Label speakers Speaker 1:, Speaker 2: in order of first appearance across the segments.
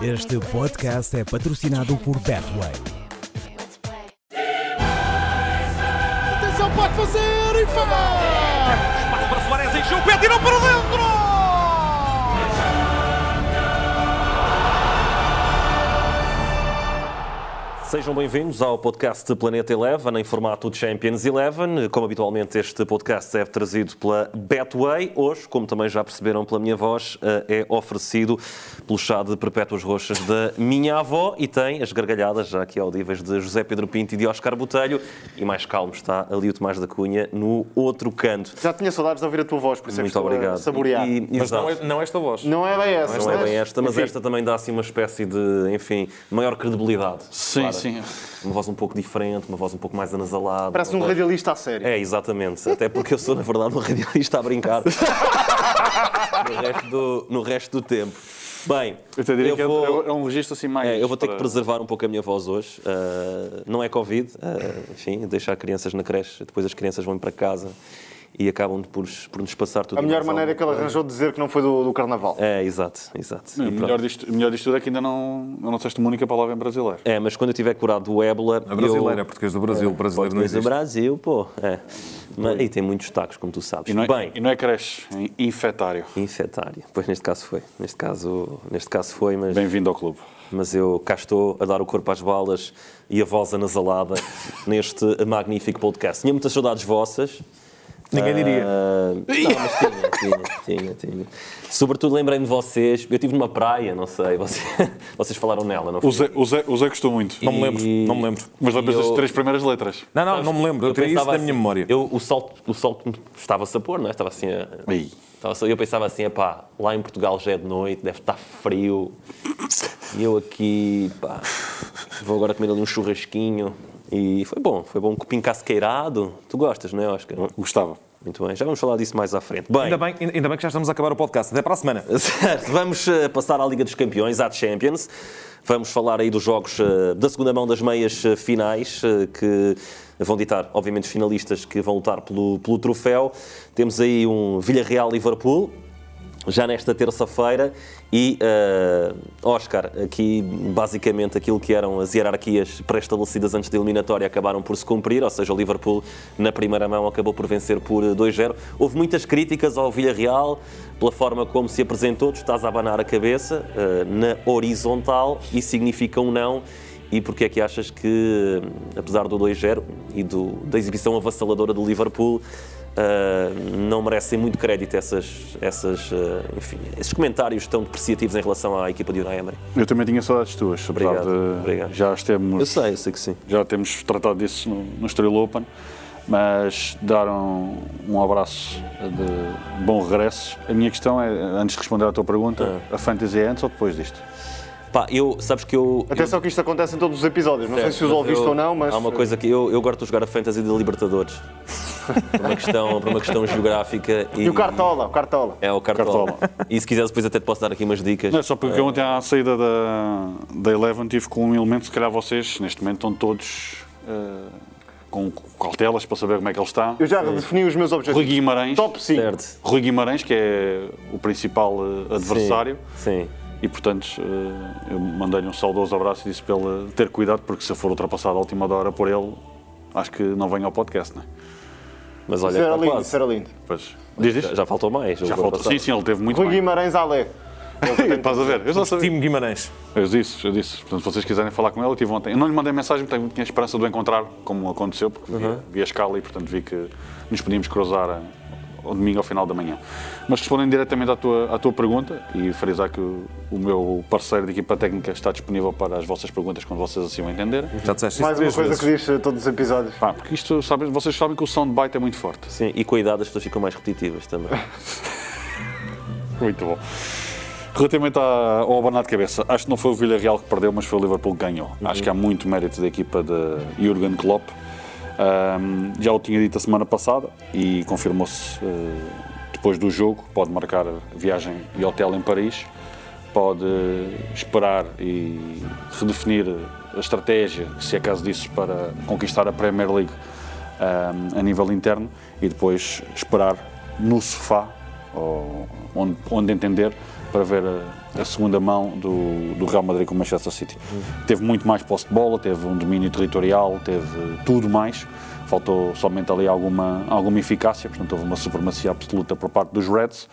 Speaker 1: Este podcast é patrocinado por Betway.
Speaker 2: Atenção, pode fazer e faz!
Speaker 3: Espaço para Soares, encheu o pé, tirou para dentro! Sejam bem-vindos ao podcast Planeta Eleven em formato de Champions Eleven. Como habitualmente, este podcast é trazido pela Betway. Hoje, como também já perceberam pela minha voz, eh, é oferecido pelo chá de perpétuas roxas da minha avó e tem as gargalhadas já aqui audíveis de José Pedro Pinto e de Oscar Botelho. E mais calmo está ali o Tomás da Cunha no outro canto.
Speaker 2: Já tinha saudades de ouvir a tua voz, por isso é que
Speaker 3: Muito obrigado.
Speaker 2: saborear.
Speaker 3: E-
Speaker 4: Mas não é, não esta voz.
Speaker 2: Não é bem essa,
Speaker 3: Não é bem esta, mas
Speaker 2: Enfim,
Speaker 3: esta também dá assim uma espécie de, enfim, maior credibilidade.
Speaker 4: Sim,
Speaker 3: Claro.
Speaker 4: sim.
Speaker 3: Uma voz um pouco diferente, uma voz um pouco mais anasalada.
Speaker 2: Parece um
Speaker 3: voz-
Speaker 2: radialista a sério.
Speaker 3: É, exatamente. Até porque eu sou, na verdade, um radialista a brincar. no, resto do, no resto do tempo. Bem,
Speaker 4: Eu te diria
Speaker 3: eu
Speaker 4: que é-
Speaker 3: vou-
Speaker 4: é um registro assim mais.
Speaker 3: é, eu vou ter que
Speaker 4: para-
Speaker 3: preservar um pouco a minha voz hoje. Uh, não é Covid, uh, enfim, deixar crianças na creche, depois as crianças vão para casa e acabam por, por nos passar tudo.
Speaker 2: A melhor maneira
Speaker 3: alguma
Speaker 2: que ele arranjou de dizer que não foi do, do carnaval.
Speaker 3: É, exato, exato.
Speaker 4: O
Speaker 3: E pronto.
Speaker 4: melhor disto, melhor disto tudo é que ainda não, não disseste uma única palavra em brasileiro.
Speaker 3: É, mas quando eu tiver curado do ébola.
Speaker 5: A brasileira,
Speaker 3: eu...
Speaker 5: português do Brasil, brasileiro não
Speaker 3: Português do
Speaker 5: existe.
Speaker 3: Brasil, pô. É. Mas, e tem muitos tacos, como tu sabes.
Speaker 4: E não é,
Speaker 3: Bem,
Speaker 4: e não é creche, é infetário.
Speaker 3: infetário. Pois neste caso foi. Neste caso, neste caso foi, mas,
Speaker 4: Bem-vindo ao clube.
Speaker 3: mas eu cá estou a dar o corpo às balas e a voz anasalada neste magnífico podcast. Tinha muitas saudades vossas.
Speaker 5: Ninguém diria.
Speaker 3: Ah, não, mas tinha, tinha, tinha, tinha. Sobretudo lembrei-me de vocês. Eu estive numa praia, não sei. Vocês, vocês falaram nela, não foi?
Speaker 4: O Zé, o Zé, o Zé gostou muito.
Speaker 5: Não me lembro,
Speaker 3: E-
Speaker 5: não me lembro.
Speaker 4: Mas lembras
Speaker 3: E
Speaker 4: das
Speaker 3: eu-
Speaker 4: três primeiras letras.
Speaker 5: Não, não, não me lembro. Eu tirei isso da minha
Speaker 3: assim,
Speaker 5: memória.
Speaker 3: Eu, o sol, o sol estava-se a pôr, não é? Estava assim a, estava eu pensava assim, pá, lá em Portugal já é de noite, deve estar frio. E eu aqui, pá, vou agora comer ali um churrasquinho. E foi bom, foi bom um cupim casqueirado. Tu gostas, não é, Oscar?
Speaker 4: Gostava.
Speaker 3: Muito bem, já vamos falar disso mais à frente. Bem,
Speaker 5: Ainda bem, ainda bem que já estamos a acabar o podcast. Até para a semana.
Speaker 3: Certo, vamos eh, passar à Liga dos Campeões, à Champions. Vamos falar aí dos jogos eh, da segunda mão das meias eh, finais, que vão ditar, obviamente, os finalistas que vão lutar pelo, pelo troféu. Temos aí um Villarreal-Liverpool, já nesta terça-feira. E, eh, Oscar, aqui basicamente aquilo que eram as hierarquias pré-estabelecidas antes da eliminatória acabaram por se cumprir, ou seja, o Liverpool na primeira mão acabou por vencer por eh, 2-0. Houve muitas críticas ao Villarreal pela forma como se apresentou, tu estás a abanar a cabeça eh, na horizontal, isso significa um não. E porque é que achas que, eh, apesar do 2-0 e do- da exibição avassaladora do Liverpool, Uh, não merecem muito crédito essas, essas, uh, enfim, esses comentários tão depreciativos em relação à equipa de Unai Emery.
Speaker 4: Eu também tinha saudades tuas, apesar
Speaker 3: Obrigado,
Speaker 4: de
Speaker 3: obrigado.
Speaker 4: já as temos,
Speaker 3: Eu sei, eu sei que sim.
Speaker 4: já temos tratado disso no, no Estrela Open, mas dar um, um abraço de bom regresso. A minha questão é, antes de responder à tua pergunta,
Speaker 3: Ah.
Speaker 4: a fantasy é antes ou depois disto?
Speaker 3: Pá, eu, sabes que eu...
Speaker 2: Atenção que isto acontece em todos os episódios. Não sei se os
Speaker 3: eu-
Speaker 2: ouviste
Speaker 3: eu-
Speaker 2: ou não, mas.
Speaker 3: Há uma coisa que eu, eu gosto de jogar a Fantasy de Libertadores. por, uma questão, por uma questão geográfica. E,
Speaker 2: E o Cartola, o Cartola.
Speaker 3: É o Cartola.
Speaker 4: Cartola.
Speaker 3: E se quiseres depois até te posso dar aqui umas dicas.
Speaker 4: Não, é só porque ontem à saída da, da Eleven tive com um elemento, se calhar vocês neste momento estão todos eh, com cautelas para saber como é que ele está.
Speaker 2: Eu já defini os meus
Speaker 4: Rui
Speaker 2: objetivos.
Speaker 4: Guimarães,
Speaker 2: Top 5.
Speaker 3: Certo.
Speaker 4: Rui Guimarães, que é o principal eh, adversário,
Speaker 3: Sim.
Speaker 4: E portanto eh, eu mandei-lhe um saudoso abraço e disse para ele ter cuidado, porque se eu for ultrapassado à última hora por ele, acho que não venho ao podcast, não é?
Speaker 3: Mas olha,
Speaker 2: Isso era lindo,
Speaker 3: quase.
Speaker 2: isso era lindo.
Speaker 4: Pois, diz
Speaker 3: Já,
Speaker 4: isto?
Speaker 3: já faltou mais.
Speaker 4: Já
Speaker 3: passado.
Speaker 4: Sim, sim, ele teve muito
Speaker 2: Rui. Guimarães Alé.
Speaker 4: Estás a ver? Eu já sabia.
Speaker 5: Time Guimarães.
Speaker 4: Eu disse, eu disse. Portanto, se vocês quiserem falar com ele, eu tive ontem. Eu não lhe mandei mensagem, porque tinha esperança de o encontrar, como aconteceu, porque vi, vi a escala e, portanto, vi que nos podíamos cruzar a- ao domingo ao final da manhã. Mas respondendo diretamente à tua, à tua pergunta, e frisar que o, o meu parceiro de equipa técnica está disponível para as vossas perguntas quando vocês assim o entenderem.
Speaker 5: Já disseste isso
Speaker 2: Mais uma coisa
Speaker 5: vezes.
Speaker 2: que diz eh, todos os episódios.
Speaker 4: Pá, porque isto, sabem, vocês sabem que o soundbite é muito forte.
Speaker 3: Sim, e com a idade as pessoas ficam mais repetitivas também.
Speaker 4: Muito bom. Relativamente à- ao abanar de cabeça, acho que não foi o Villarreal que perdeu, mas foi o Liverpool que ganhou. Acho que há muito mérito da equipa de Jurgen Klopp. Ahm, já o tinha dito a semana passada e confirmou-se eh, depois do jogo. Pode marcar viagem e hotel em Paris, pode esperar e redefinir a estratégia, se é caso disso, para conquistar a Premier League ahm, a nível interno e depois esperar no sofá, onde, onde entender, para ver a, a segunda mão do, do Real Madrid com o Manchester City. Teve muito mais posse de bola, teve um domínio territorial, teve tudo mais. Faltou somente ali alguma, alguma eficácia, portanto houve uma supremacia absoluta por parte dos Reds.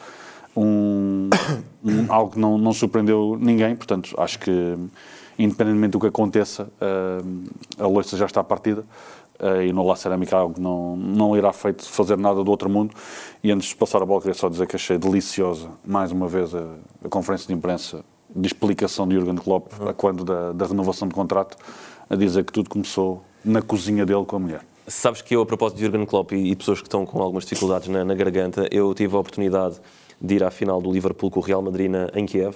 Speaker 4: Um, um- algo que não, não surpreendeu ninguém, portanto acho que independentemente do que aconteça, eh, a loiça já está partida e no La Cerâmica algo que não, não irá feito fazer nada do outro mundo. E antes de passar a bola, queria só dizer que achei deliciosa, mais uma vez, a, a conferência de imprensa de explicação de Jurgen Klopp a quando da, da renovação de contrato, a dizer que tudo começou na cozinha dele com a mulher.
Speaker 3: Sabes que eu, a propósito de Jurgen Klopp e, e pessoas que estão com algumas dificuldades na, na garganta, eu tive a oportunidade de ir à final do Liverpool com o Real Madrid na, em Kiev,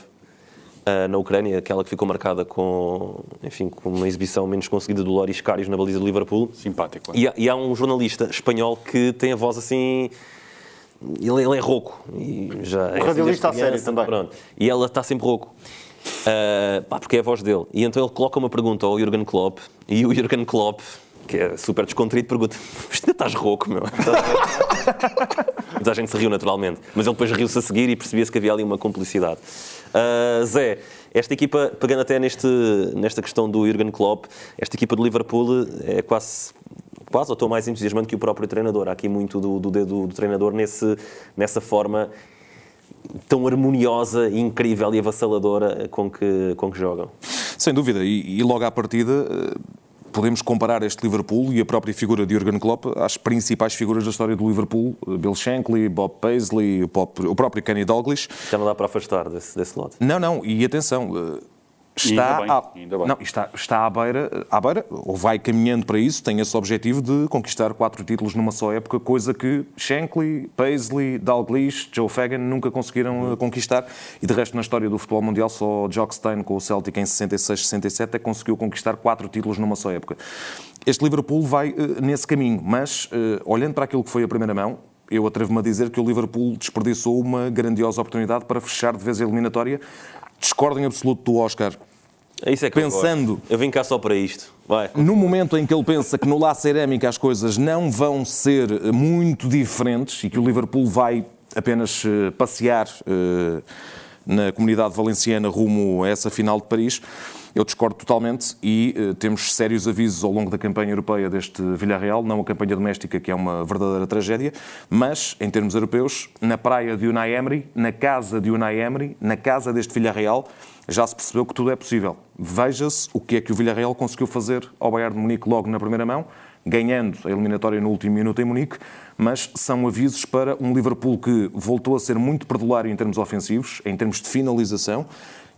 Speaker 3: ah, na Ucrânia, aquela que ficou marcada com, enfim, com uma exibição menos conseguida do Loris Karius na baliza do Liverpool.
Speaker 4: Simpático. é?
Speaker 3: E há, e há um jornalista espanhol que tem a voz assim. Ele, ele é rouco. E já é assim
Speaker 2: radialista a sério também.
Speaker 3: Pronto. E ela está sempre rouco. Ah, pá, porque é a voz dele. E então ele coloca uma pergunta ao Jurgen Klopp e o Jurgen Klopp, que é super descontraído, pergunta: Mas ainda estás rouco, meu? Mas a gente se riu naturalmente. Mas ele depois riu-se a seguir e percebia-se que havia ali uma cumplicidade. Ah, Zé, esta equipa, pegando até neste, nesta questão do Jurgen Klopp, esta equipa do Liverpool é quase quase ou estou mais entusiasmado que o próprio treinador. Há aqui muito do, do dedo do treinador nesse, nessa forma tão harmoniosa, incrível e avassaladora com que, com que jogam.
Speaker 5: Sem dúvida, e, e logo à partida eh, podemos comparar este Liverpool e a própria figura de Jurgen Klopp às principais figuras da história do Liverpool, Bill Shankly, Bob Paisley, o próprio, Kenny Dalglish.
Speaker 3: Já não dá para afastar desse, desse lote.
Speaker 5: Não, não, e atenção, eh, está,
Speaker 4: bem,
Speaker 5: à. Não, está, está à, beira, à beira, ou vai caminhando para isso, tem esse objetivo de conquistar quatro títulos numa só época, coisa que Shankly, Paisley, Dalglish, Joe Fagan nunca conseguiram eh, conquistar. E de resto, na história do futebol mundial, só Jock Stein com o Celtic em 66, 67 é que conseguiu conquistar quatro títulos numa só época. Este Liverpool vai eh, nesse caminho, mas eh, olhando para aquilo que foi a primeira mão, eu atrevo-me a dizer que o Liverpool desperdiçou uma grandiosa oportunidade para fechar de vez a eliminatória. Discordo em absoluto do Oscar.
Speaker 3: É isso é que
Speaker 5: Pensando-
Speaker 3: eu. Eu vim cá só para isto. Vai.
Speaker 5: No momento em que ele pensa que no La Cerâmica as coisas não vão ser eh, muito diferentes e que o Liverpool vai apenas eh, passear eh, na comunidade valenciana rumo a essa final de Paris, eu discordo totalmente e temos sérios avisos ao longo da campanha europeia deste Villarreal, não a campanha doméstica, que é uma verdadeira tragédia, mas, em termos europeus, na praia de Unai Emery, na casa de Unai Emery, na casa deste Villarreal, já se percebeu que tudo é possível. Veja-se o que é que o Villarreal conseguiu fazer ao Bayern de Munique logo na primeira mão, ganhando a eliminatória no último minuto em Munique, mas são avisos para um Liverpool que voltou a ser muito perdulário em termos ofensivos, em termos de finalização,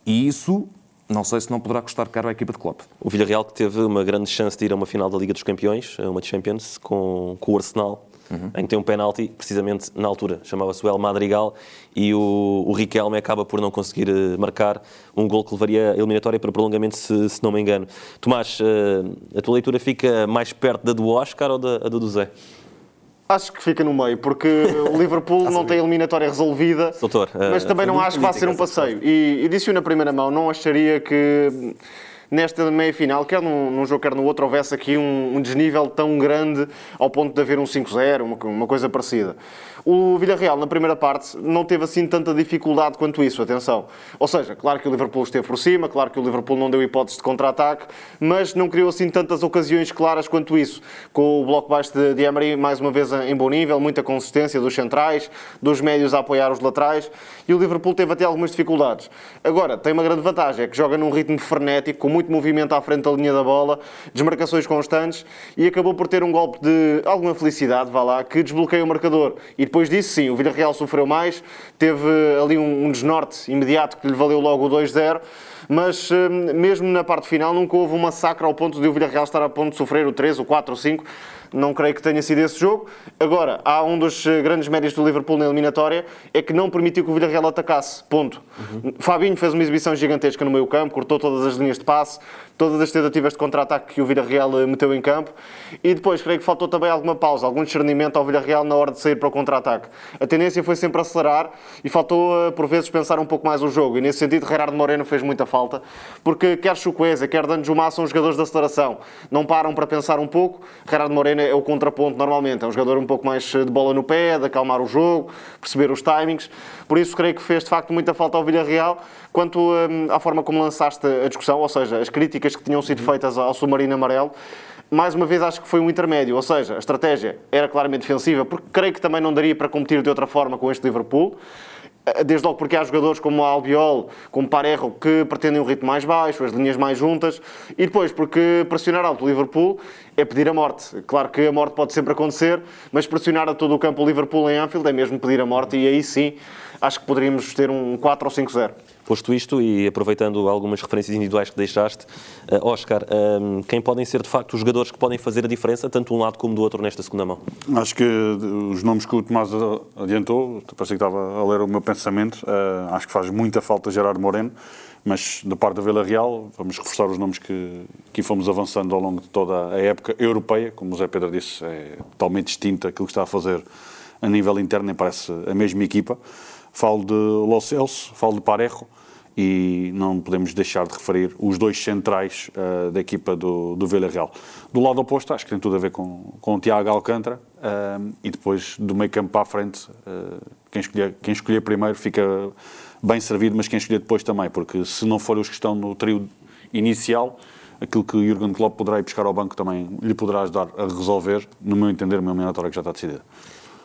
Speaker 5: e isso não sei se não poderá custar caro à equipa de Klopp.
Speaker 3: O Villarreal que teve uma grande chance de ir a uma final da Liga dos Campeões, uma Champions, com, com o Arsenal, em que tem um penalti, precisamente na altura. Chamava-se o El Madrigal e o, o Riquelme acaba por não conseguir eh, marcar um gol que levaria a eliminatória para prolongamento, se, se não me engano. Tomás, eh, a tua leitura fica mais perto da do Oscar ou da, do Zé?
Speaker 2: Acho que fica no meio, porque o Liverpool não tem a eliminatória resolvida,
Speaker 3: Doutor,
Speaker 2: mas
Speaker 3: eh,
Speaker 2: também
Speaker 3: foi
Speaker 2: não acho que vá ser um passeio. E, e disse-o na primeira mão, não acharia que nesta meia-final, quer num, num jogo, quer no outro, houvesse aqui um, um desnível tão grande ao ponto de haver um 5-0, uma, uma coisa parecida. O Villarreal, na primeira parte, não teve assim tanta dificuldade quanto isso, atenção. Ou seja, claro que o Liverpool esteve por cima, claro que o Liverpool não deu hipótese de contra-ataque, mas não criou assim tantas ocasiões claras quanto isso. Com o bloco baixo de, de Emery, mais uma vez em bom nível, muita consistência dos centrais, dos médios a apoiar os laterais, e o Liverpool teve até algumas dificuldades. Agora, tem uma grande vantagem, é que joga num ritmo frenético, com muito movimento à frente da linha da bola, desmarcações constantes, e acabou por ter um golpe de alguma felicidade, vá lá, que desbloqueia o marcador. E depois disso, sim, o Villarreal sofreu mais, teve ali um, um desnorte imediato que lhe valeu logo o 2-0, mas hum, mesmo na parte final nunca houve um massacre ao ponto de o Villarreal estar a ponto de sofrer o 3, o 4, o 5. Não creio que tenha sido esse jogo. Agora, há um dos eh, grandes méritos do Liverpool na eliminatória, é que não permitiu que o Villarreal atacasse. Ponto. Fabinho fez uma exibição gigantesca no meio campo, cortou todas as linhas de passe, todas as tentativas de contra-ataque que o Villarreal eh, meteu em campo. E depois, creio que faltou também alguma pausa, algum discernimento ao Villarreal na hora de sair para o contra-ataque. A tendência foi sempre acelerar e faltou, eh, por vezes, pensar um pouco mais o jogo. E nesse sentido, Gerardo Moreno fez muita falta, porque quer Chukwueze, quer Danjuma são jogadores de aceleração. Não param para pensar um pouco. Gerardo Moreno é o contraponto normalmente. É um jogador um pouco mais eh, de bola no pé, de acalmar o jogo, perceber os timings. Por isso, creio que fez de facto muita falta ao Villarreal. Quanto hum, à forma como lançaste a discussão, ou seja, as críticas que tinham sido feitas ao submarino amarelo, mais uma vez acho que foi um intermédio, ou seja, a estratégia era claramente defensiva, porque creio que também não daria para competir de outra forma com este Liverpool. Eh, Desde logo porque há jogadores como Albiol, como Parejo, que pretendem um ritmo mais baixo, as linhas mais juntas, e depois porque pressionar alto o Liverpool é pedir a morte. Claro que a morte pode sempre acontecer, mas pressionar a todo o campo o Liverpool em Anfield é mesmo pedir a morte, e aí sim acho que poderíamos ter um 4 ou 5-0.
Speaker 3: Posto isto e aproveitando algumas referências individuais que deixaste, eh, Oscar, eh, quem podem ser de facto os jogadores que podem fazer a diferença, tanto de um lado como do outro, nesta segunda mão?
Speaker 4: Acho que os nomes que o Tomás adiantou, parecia que estava a ler o meu pensamento, eh, acho que faz muita falta Gerardo Moreno, mas da parte da Vila Real, vamos reforçar os nomes que, que fomos avançando ao longo de toda a época europeia, como o Zé Pedro disse, é totalmente distinto aquilo que está a fazer a nível interno, nem parece a mesma equipa. Falo de Los Celso, falo de Parejo, e não podemos deixar de referir os dois centrais uh, da equipa do, do Villarreal. Do lado oposto, acho que tem tudo a ver com, com o Tiago Alcântara uh, e depois do meio campo para a frente, uh, quem, escolher, quem escolher primeiro fica bem servido, mas quem escolher depois também, porque se não forem os que estão no trio inicial, aquilo que o Jurgen Klopp poderá ir buscar ao banco também lhe poderá ajudar a resolver, no meu entender, uma eliminatória que já está decidida.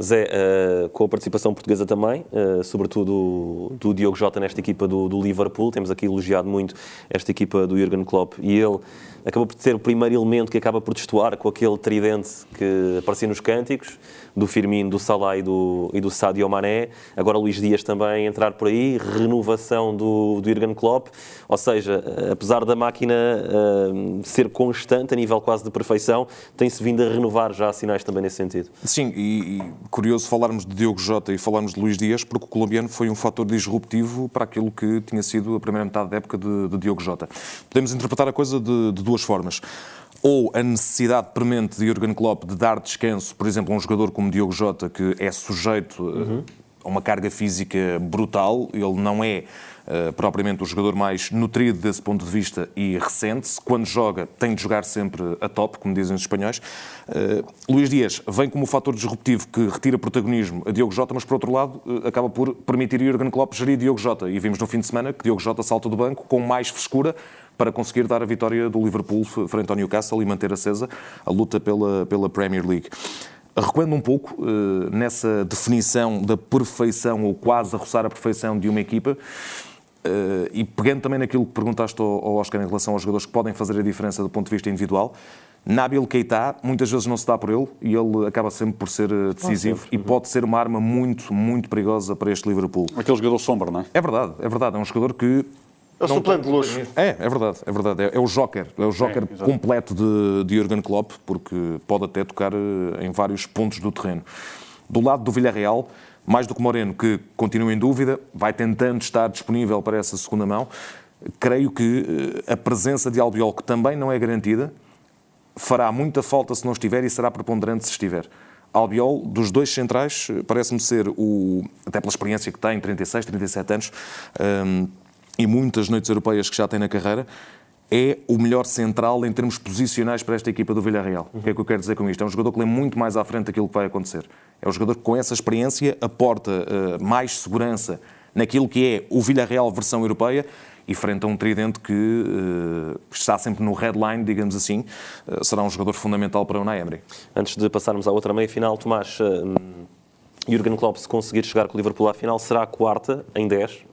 Speaker 3: Zé, uh, com a participação portuguesa também, uh, sobretudo do, do, Diogo Jota nesta equipa do, do, Liverpool, temos aqui elogiado muito esta equipa do Jurgen Klopp e ele acabou por ser o primeiro elemento que acaba por destoar com aquele tridente que aparecia nos cânticos, do Firmino, do Salah e do, e do Sadio Mané. Agora Luís Dias também entrar por aí, renovação do, do Jurgen Klopp, ou seja, apesar da máquina uh, ser constante a nível quase de perfeição, tem-se vindo a renovar já sinais também nesse sentido.
Speaker 5: Sim, e, e curioso falarmos de Diogo Jota e falarmos de Luís Dias, porque o colombiano foi um fator disruptivo para aquilo que tinha sido a primeira metade da época de, de Diogo Jota. Podemos interpretar a coisa de, de duas formas ou a necessidade premente de Jurgen Klopp de dar descanso, por exemplo, a um jogador como Diogo Jota, que é sujeito uhum. a uma carga física brutal, ele não é uh, propriamente o jogador mais nutrido desse ponto de vista e recente. Quando joga, tem de jogar sempre a top, como dizem os espanhóis. Uh, Luís Dias vem como fator disruptivo que retira protagonismo a Diogo Jota, mas por outro lado uh, acaba por permitir a Jurgen Klopp gerir Diogo Jota. E vimos no fim de semana que Diogo Jota salta do banco com mais frescura para conseguir dar a vitória do Liverpool frente ao Newcastle e manter acesa a luta pela, pela Premier League. Recuando um pouco uh, nessa definição da perfeição ou quase a roçar a perfeição de uma equipa, uh, e pegando também naquilo que perguntaste ao, ao Oscar em relação aos jogadores que podem fazer a diferença do ponto de vista individual, Nabil Keita muitas vezes não se dá por ele e ele acaba sempre por ser eh, decisivo e pode ser uma arma muito, muito perigosa para este Liverpool.
Speaker 4: Aquele jogador sombra, não é?
Speaker 5: É verdade, é verdade. É um jogador que
Speaker 2: é o suplente de luxo.
Speaker 5: É, é verdade, é verdade. É, é o joker, é o joker é, completo de, de Jurgen Klopp, porque pode até tocar em vários pontos do terreno. Do lado do Villarreal, mais do que Moreno, que continua em dúvida, vai tentando estar disponível para essa segunda mão, creio que a presença de Albiol, que também não é garantida, fará muita falta se não estiver e será preponderante se estiver. Albiol, dos dois centrais, parece-me ser o, até pela experiência que tem, 36, 37 anos, um, e muitas noites europeias que já tem na carreira, é o melhor central em termos posicionais para esta equipa do Villarreal. Uhum. O que é que eu quero dizer com isto? É um jogador que lê muito mais à frente daquilo que vai acontecer. É um jogador que, com essa experiência, aporta uh, mais segurança naquilo que é o Villarreal versão europeia e frente a um tridente que uh, está sempre no headline, digamos assim, uh, será um jogador fundamental para o Unai Emery.
Speaker 3: Antes de passarmos à outra meia-final, Tomás, uh, Jurgen Klopp, se conseguir chegar com o Liverpool à final, será a quarta em 10,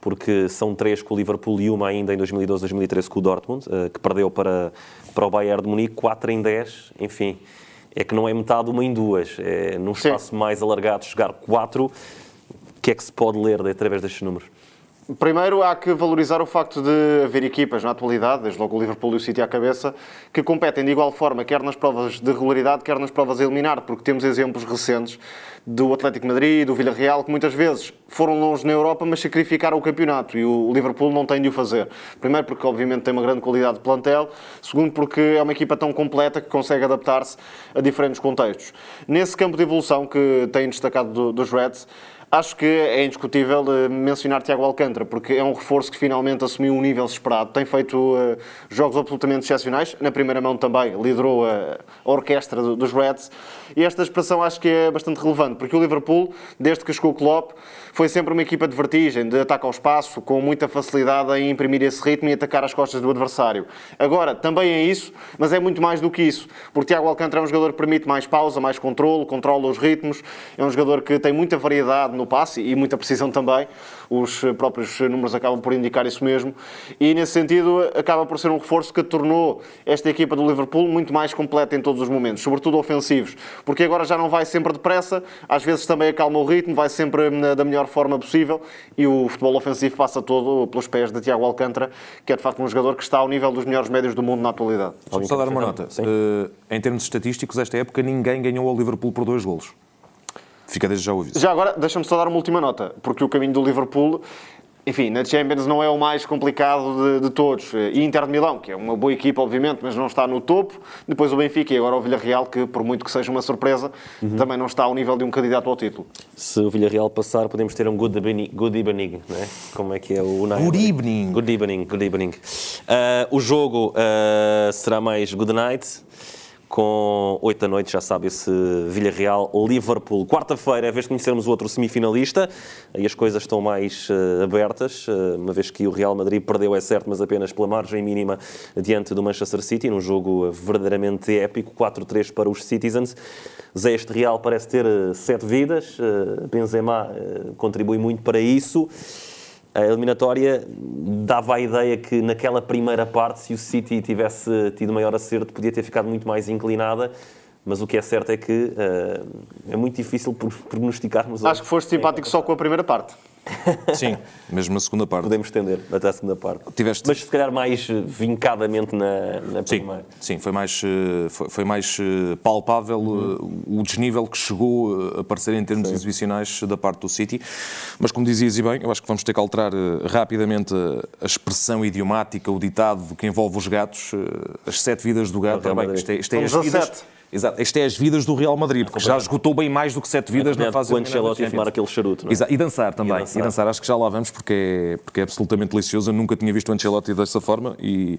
Speaker 3: porque são três com o Liverpool e uma ainda em 2012, 2013 com o Dortmund, que perdeu para, para o Bayern de Munique, 4 em 10, enfim, é que não é metade uma em duas, é num espaço Sim. mais alargado chegar 4, o que é que se pode ler através destes números?
Speaker 2: Primeiro, há que valorizar o facto de haver equipas na atualidade, desde logo o Liverpool e o City à cabeça, que competem de igual forma, quer nas provas de regularidade, quer nas provas a eliminar, porque temos exemplos recentes do Atlético Madrid, do Villarreal, que muitas vezes foram longe na Europa, mas sacrificaram o campeonato e o Liverpool não tem de o fazer. Primeiro, porque obviamente tem uma grande qualidade de plantel, segundo, porque é uma equipa tão completa que consegue adaptar-se a diferentes contextos. Nesse campo de evolução que tem destacado do, dos Reds, Acho que é indiscutível eh, mencionar Tiago Alcântara, porque é um reforço que finalmente assumiu um nível esperado. Tem feito uh, jogos absolutamente excepcionais. Na primeira mão também liderou a, orquestra do, dos Reds. E esta expressão acho que é bastante relevante, porque o Liverpool, desde que chegou o Klopp, foi sempre uma equipa de vertigem, de ataque ao espaço, com muita facilidade em imprimir esse ritmo e atacar as costas do adversário. Agora, também é isso, mas é muito mais do que isso, porque Tiago Alcântara é um jogador que permite mais pausa, mais controle, controla os ritmos, é um jogador que tem muita variedade no passe e muita precisão também, os próprios números acabam por indicar isso mesmo, e nesse sentido acaba por ser um reforço que tornou esta equipa do Liverpool muito mais completa em todos os momentos, sobretudo ofensivos, porque agora já não vai sempre depressa, às vezes também acalma o ritmo, vai sempre hum, da melhor forma possível e o futebol ofensivo passa todo pelos pés de Tiago Alcântara, que é de facto um jogador que está ao nível dos melhores médios do mundo na atualidade.
Speaker 5: Vamos só dar uma nota. Uh, em termos estatísticos, esta época ninguém ganhou ao Liverpool por dois golos. Fica desde já o aviso.
Speaker 2: Já agora, deixa-me só dar uma última nota, porque o caminho do Liverpool enfim, na Champions não é o mais complicado de, de, todos. E Inter de Milão, que é uma boa equipa, obviamente, mas não está no topo. Depois o Benfica e agora o Villarreal, que por muito que seja uma surpresa, uhum. também não está ao nível de um candidato ao título.
Speaker 3: Se o Villarreal passar, podemos ter um good evening, good evening não é? Como é que é o
Speaker 5: nome? Good evening.
Speaker 3: Good evening, good evening. Uh, o jogo uh, será mais good night com 8 da noite, já sabe, esse Villarreal-Liverpool. Quarta-feira é a vez de conhecermos o outro semifinalista, aí as coisas estão mais uh, abertas, uh, uma vez que o Real Madrid perdeu, é certo, mas apenas pela margem mínima diante do Manchester City, num jogo verdadeiramente épico, 4-3 para os Citizens. Zé, este Real parece ter uh, sete vidas, Benzema contribui muito para isso a eliminatória dava a ideia que naquela primeira parte, se o City tivesse tido maior acerto, podia ter ficado muito mais inclinada. Mas o que é certo é que uh, é muito difícil prognosticarmos.
Speaker 2: Acho que foste simpático só com a primeira parte.
Speaker 5: Sim, mesmo a segunda parte.
Speaker 3: Podemos estender até a segunda parte. Tiveste... Mas se calhar mais eh, vincadamente na, na
Speaker 5: sim,
Speaker 3: primeira.
Speaker 5: Sim, foi mais, eh, foi, foi mais palpável uhum. o desnível que chegou a aparecer em termos sim. exibicionais da parte do City. Mas como dizias e bem, eu acho que vamos ter que alterar rapidamente a expressão idiomática, o ditado que envolve os gatos, as sete vidas do gato.
Speaker 2: Também, isto é, isto é as vidas...
Speaker 5: Exato. Isto é as vidas do Real Madrid, porque já esgotou bem mais do que sete vidas na fase
Speaker 3: de Ancelotti a fumar aquele charuto, não
Speaker 5: é? Exato. E dançar também. E dançar. e dançar. Acho que já lá vamos, porque é, porque é absolutamente delicioso. Eu nunca tinha visto o Ancelotti dessa forma e,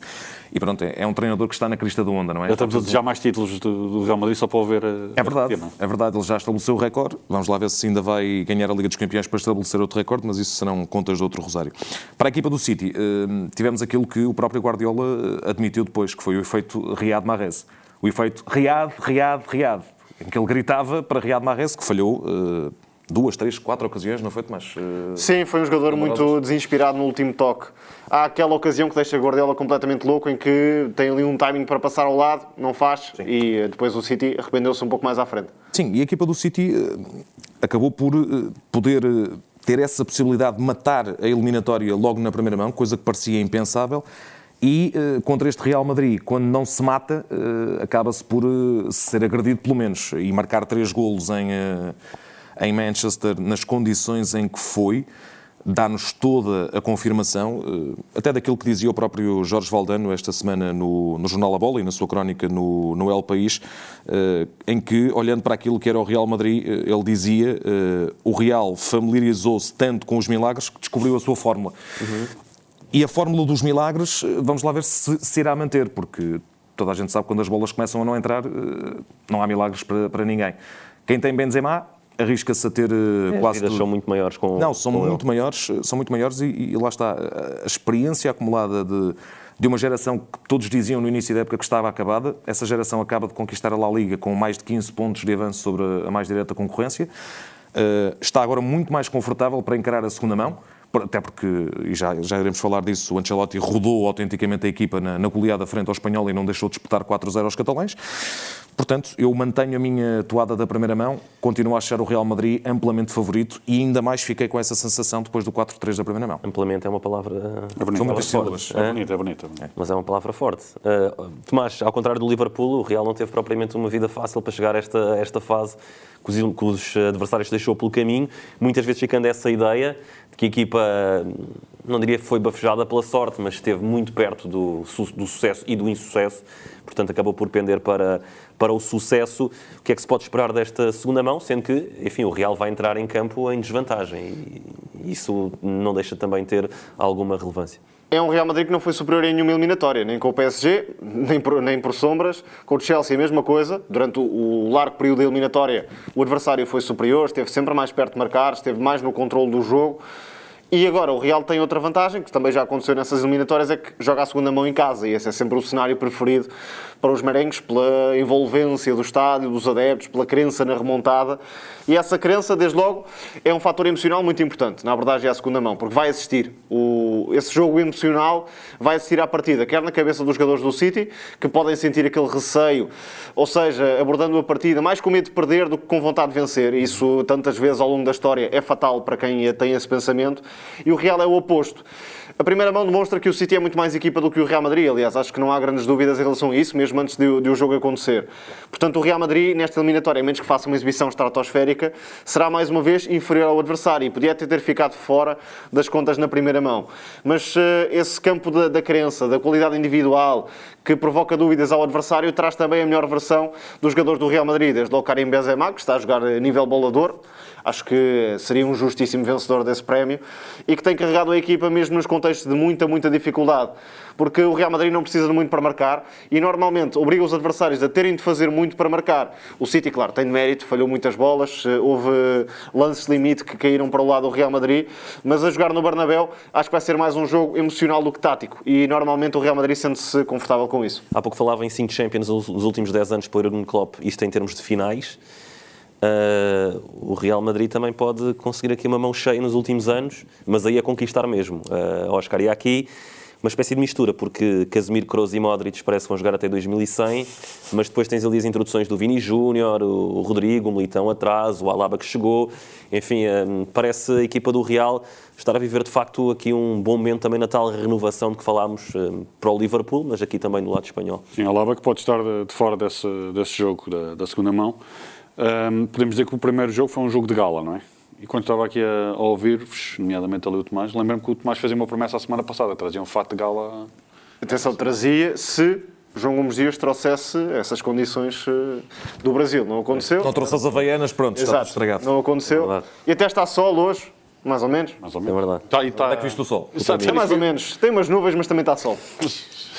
Speaker 5: e pronto, é, é um treinador que está na crista da onda, não é?
Speaker 4: Já estamos a desejar mais títulos do, do, Real Madrid só para ver.
Speaker 5: É verdade, é verdade. Ele já estabeleceu o recorde. Vamos lá ver se ainda vai ganhar a Liga dos Campeões para estabelecer outro recorde, mas isso serão contas de outro rosário. Para a equipa do City, eh, tivemos aquilo que o próprio Guardiola eh, admitiu depois, que foi o efeito Riyad Mahrez o efeito Riad, Riad, Riad, em que ele gritava para Riad Mahrez, que falhou uh, duas, três, quatro ocasiões, não foi, Tomás? Uh,
Speaker 2: Sim, foi um jogador muito desinspirado no último toque. Há aquela ocasião que deixa Guardiola completamente louco, em que tem ali um timing para passar ao lado, não faz, Sim. e eh, depois o City arrependeu-se um pouco mais à frente.
Speaker 5: Sim, e a equipa do City uh, acabou por poder ter essa possibilidade de matar a eliminatória logo na primeira mão, coisa que parecia impensável. E uh, contra este Real Madrid, quando não se mata, uh, acaba-se por uh, ser agredido pelo menos e marcar três golos em, em Manchester nas condições em que foi, dá-nos toda a confirmação, até daquilo que dizia o próprio Jorge Valdano esta semana no, no Jornal A Bola e na sua crónica no, no El País, em que, olhando para aquilo que era o Real Madrid, ele dizia o Real familiarizou-se tanto com os milagres que descobriu a sua fórmula. Uhum. E a fórmula dos milagres, eh, vamos lá ver se se irá manter, porque toda a gente sabe que quando as bolas começam a não entrar, eh, não há milagres para, para ninguém. Quem tem Benzema arrisca-se a ter é, quase
Speaker 3: tudo. são muito maiores com
Speaker 5: Não, são
Speaker 3: com
Speaker 5: muito ele. maiores, são muito maiores e, e, lá está a experiência acumulada de de uma geração que todos diziam no início da época que estava acabada. Essa geração acaba de conquistar a La Liga com mais de 15 pontos de avanço sobre a mais direta concorrência. Está agora muito mais confortável para encarar a segunda mão até porque, e já, já iremos falar disso, o Ancelotti rodou autenticamente a equipa na, na goleada frente ao espanhol e não deixou de disputar 4-0 aos catalães. Portanto, eu mantenho a minha toada da primeira mão, continuo a achar o Real Madrid amplamente favorito e ainda mais fiquei com essa sensação depois do 4-3 da primeira mão.
Speaker 3: Amplamente é uma palavra.
Speaker 4: É bonito,
Speaker 5: São
Speaker 4: é
Speaker 5: sílabas.
Speaker 4: É bonito, é bonito. é bonito.
Speaker 3: Mas é uma palavra forte. Uh, Tomás, ao contrário do Liverpool, o Real não teve propriamente uma vida fácil para chegar a esta, a esta fase que os, adversários deixou pelo caminho, muitas vezes ficando essa ideia de que a equipa, não diria que foi bafejada pela sorte, mas esteve muito perto do, do sucesso e do insucesso, portanto acabou por pender para, para o sucesso. O que é que se pode esperar desta segunda mão, sendo que, enfim, o Real vai entrar em campo em desvantagem e isso não deixa também ter alguma relevância.
Speaker 2: É um Real Madrid que não foi superior em nenhuma eliminatória, nem com o PSG, nem por, nem por sombras. Com o Chelsea, a mesma coisa. Durante o, o largo período da eliminatória, o adversário foi superior, esteve sempre mais perto de marcar, esteve mais no controle do jogo. E agora o Real tem outra vantagem, que também já aconteceu nessas eliminatórias, é que joga a segunda mão em casa. E esse é sempre o cenário preferido para os merengues, pela envolvência do estádio, dos adeptos, pela crença na remontada. E essa crença, desde logo, é um fator emocional muito importante, na abordagem à segunda mão, porque vai existir. O, esse jogo emocional vai existir à partida, quer na cabeça dos jogadores do City, que podem sentir aquele receio, ou seja, abordando a partida mais com medo de perder do que com vontade de vencer. Isso, tantas vezes ao longo da história, é fatal para quem tem esse pensamento. E o Real é o oposto. A primeira mão demonstra que o City é muito mais equipa do que o Real Madrid. Aliás, acho que não há grandes dúvidas em relação a isso, mesmo antes de, de o jogo acontecer. Portanto, o Real Madrid, nesta eliminatória, a menos que faça uma exibição estratosférica, será mais uma vez inferior ao adversário e podia até ter ficado fora das contas na primeira mão. Mas eh, esse campo da, da crença, da qualidade individual, que provoca dúvidas ao adversário, traz também a melhor versão dos jogadores do Real Madrid, desde o Karim Benzema, que está a jogar a nível bolador, acho que seria um justíssimo vencedor desse prémio e que tem carregado a equipa mesmo nos contextos de muita, muita dificuldade. Porque o Real Madrid não precisa de muito para marcar e normalmente obriga os adversários a terem de fazer muito para marcar. O City, claro, tem de mérito, falhou muitas bolas, eh, houve lances limite que caíram para o lado do Real Madrid, mas a jogar no Bernabéu acho que vai ser mais um jogo emocional do que tático e normalmente o Real Madrid sente-se confortável com isso.
Speaker 3: Há pouco falava em 5 Champions nos últimos 10 anos pelo Jurgen Klopp, isto em termos de finais. Ah, o Real Madrid também pode conseguir aqui uma mão cheia nos últimos anos, mas aí a conquistar mesmo. Uh, Oscar, e aqui uma espécie de mistura, porque Casemiro, Kroos e Modric parece que vão jogar até 2100, mas depois tens ali as introduções do Vini Júnior, o Rodrigo, o Militão atrás, o Alaba que chegou. Enfim, ah, parece a equipa do Real estar a viver de facto aqui um bom momento também na tal renovação de que falámos ah, para o Liverpool, mas aqui também do lado espanhol.
Speaker 4: Sim, a Laba que pode estar de fora desse, desse jogo da, da segunda mão. Ahm, podemos dizer que o primeiro jogo foi um jogo de gala, não é? E quando estava aqui a, a ouvir-vos, nomeadamente ali o Tomás, lembro-me que o Tomás fazia uma promessa a semana passada, trazia um fato de gala.
Speaker 2: Atenção, trazia se João Gomes Dias trouxesse essas condições eh, do Brasil. Não aconteceu.
Speaker 5: Não trouxe as Havaianas, pronto, está
Speaker 2: Exato.
Speaker 5: estragado.
Speaker 2: Não aconteceu.
Speaker 3: verdade.
Speaker 2: E até está sol hoje, mais ou menos.
Speaker 4: Mais ou
Speaker 3: É
Speaker 4: menos.
Speaker 3: verdade.
Speaker 4: Tá, e tá,
Speaker 5: Onde é que viste o sol?
Speaker 4: Sabe,
Speaker 2: É mais ou menos. Tem umas nuvens, mas também está sol.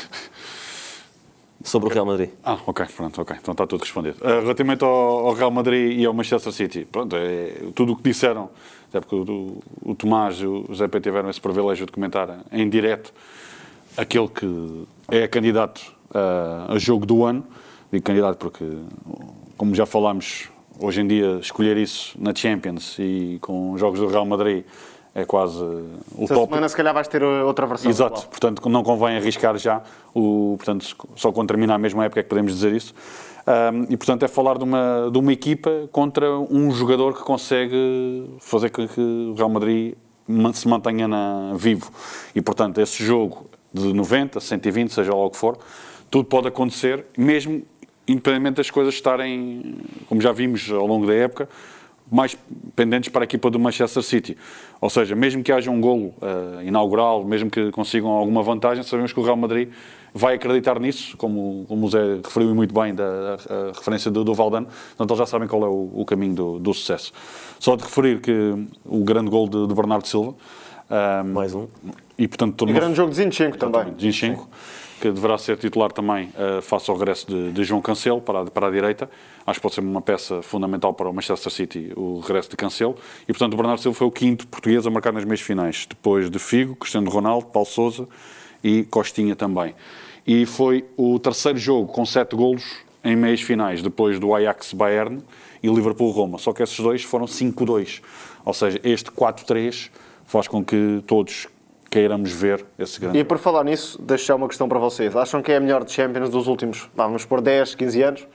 Speaker 3: Sobre o Real Madrid.
Speaker 4: Ah, ok, pronto, ok. Então está tudo respondido. Uh, relativamente ao, ao Real Madrid e ao Manchester City, pronto, é tudo o que disseram, até porque o, o Tomás e o Zé P tiveram esse privilégio de comentar em direto aquele que é candidato uh, a jogo do ano. Digo candidato porque, como já falámos, hoje em dia escolher isso na Champions e com os jogos do Real Madrid é quase o
Speaker 2: Esta
Speaker 4: top.
Speaker 2: semana, se calhar, vais ter outra versão.
Speaker 4: Exato,
Speaker 2: igual.
Speaker 4: portanto não convém arriscar já, o, portanto, só quando terminar a mesma época é que podemos dizer isso. Ahm, e portanto é falar de uma, de uma equipa contra um jogador que consegue fazer com que o Real Madrid se mantenha na, vivo. E portanto esse jogo de 90, 120, seja lá o que for, tudo pode acontecer, mesmo independentemente das coisas estarem, como já vimos ao longo da época, mais pendentes para a equipa do Manchester City. Ou seja, mesmo que haja um golo eh, inaugural, mesmo que consigam alguma vantagem, sabemos que o Real Madrid vai acreditar nisso, como, como o Zé referiu muito bem da a- a referência do, do Valdano, portanto eles já sabem qual é o, o caminho do, do sucesso. Só de referir que o grande gol de, de Bernardo Silva, ahm,
Speaker 3: Mais um.
Speaker 4: e portanto
Speaker 2: E
Speaker 4: tornou-se-
Speaker 2: grande jogo de Zinchenko também.
Speaker 4: Zinchenko, que deverá ser titular também uh, face ao regresso de, de João Cancelo para a, para a direita. Acho que pode ser uma peça fundamental para o Manchester City, o regresso de Cancelo. E, portanto, o Bernardo Silva foi o quinto português a marcar nas meias finais, depois de Figo, Cristiano Ronaldo, Paulo Sousa e Costinha também. E foi o terceiro jogo com sete golos em meias finais, depois do Ajax-Bayern e Liverpool-Roma. Só que esses dois foram 5-2. Ou seja, este 4-3 faz com que todos queiramos ver esse grande
Speaker 2: E por falar nisso, deixo já uma questão para vocês. Acham que é a melhor de Champions dos últimos, vamos por 10, 15 anos?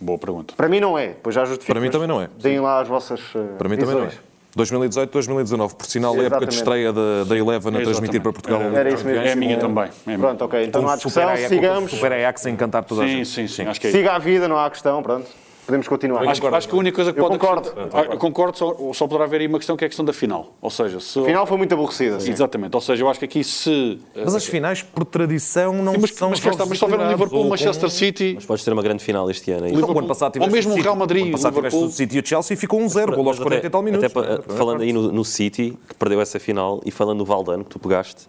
Speaker 4: Boa pergunta.
Speaker 2: Para mim não é, pois já justifico.
Speaker 5: Para mim também não é.
Speaker 2: Deem lá as vossas eh,
Speaker 5: Para mim também não é.
Speaker 2: visões.
Speaker 5: 2018, 2019, por sinal,
Speaker 2: Sim,
Speaker 5: a época de
Speaker 2: exatamente.
Speaker 5: estreia da, da Eleven a transmitir
Speaker 4: Exatamente.
Speaker 5: para Portugal.
Speaker 2: Era isso mesmo.
Speaker 4: É a minha também. É a minha.
Speaker 2: Pronto, ok. Então não há discussão,
Speaker 5: Super
Speaker 2: sigamos.
Speaker 5: Super Ajax a encantar toda a
Speaker 4: Sim,
Speaker 5: gente.
Speaker 4: sim, sim, acho que é isso.
Speaker 2: Siga a vida, não há questão, pronto. Podemos continuar.
Speaker 4: Acho, acho que a única coisa que
Speaker 2: Eu
Speaker 4: pode
Speaker 2: concordo.
Speaker 4: acrescentar- Ah, eu concordo, só, só poderá haver aí uma questão que é a questão da final. Ou seja, se.
Speaker 2: A final foi muito aborrecida. sim.
Speaker 4: Exatamente. Ou seja, eu acho que aqui se.
Speaker 5: Mas as finais, por tradição, não
Speaker 4: Sim, mas,
Speaker 5: são
Speaker 4: mas,
Speaker 5: jogos
Speaker 4: mas se houver um Liverpool, Manchester City.
Speaker 3: Mas podes ter uma grande final este ano. é
Speaker 5: o ano passado
Speaker 4: ou mesmo
Speaker 5: o.
Speaker 4: Real Madrid
Speaker 5: O ano
Speaker 4: o
Speaker 5: passado tiveste o. City e o Chelsea e ficou um zero, gol aos
Speaker 3: Mas
Speaker 5: 40 e tal minutos.
Speaker 3: Até, falando aí no, no City, que perdeu essa final, e falando do Valdano, que tu pegaste,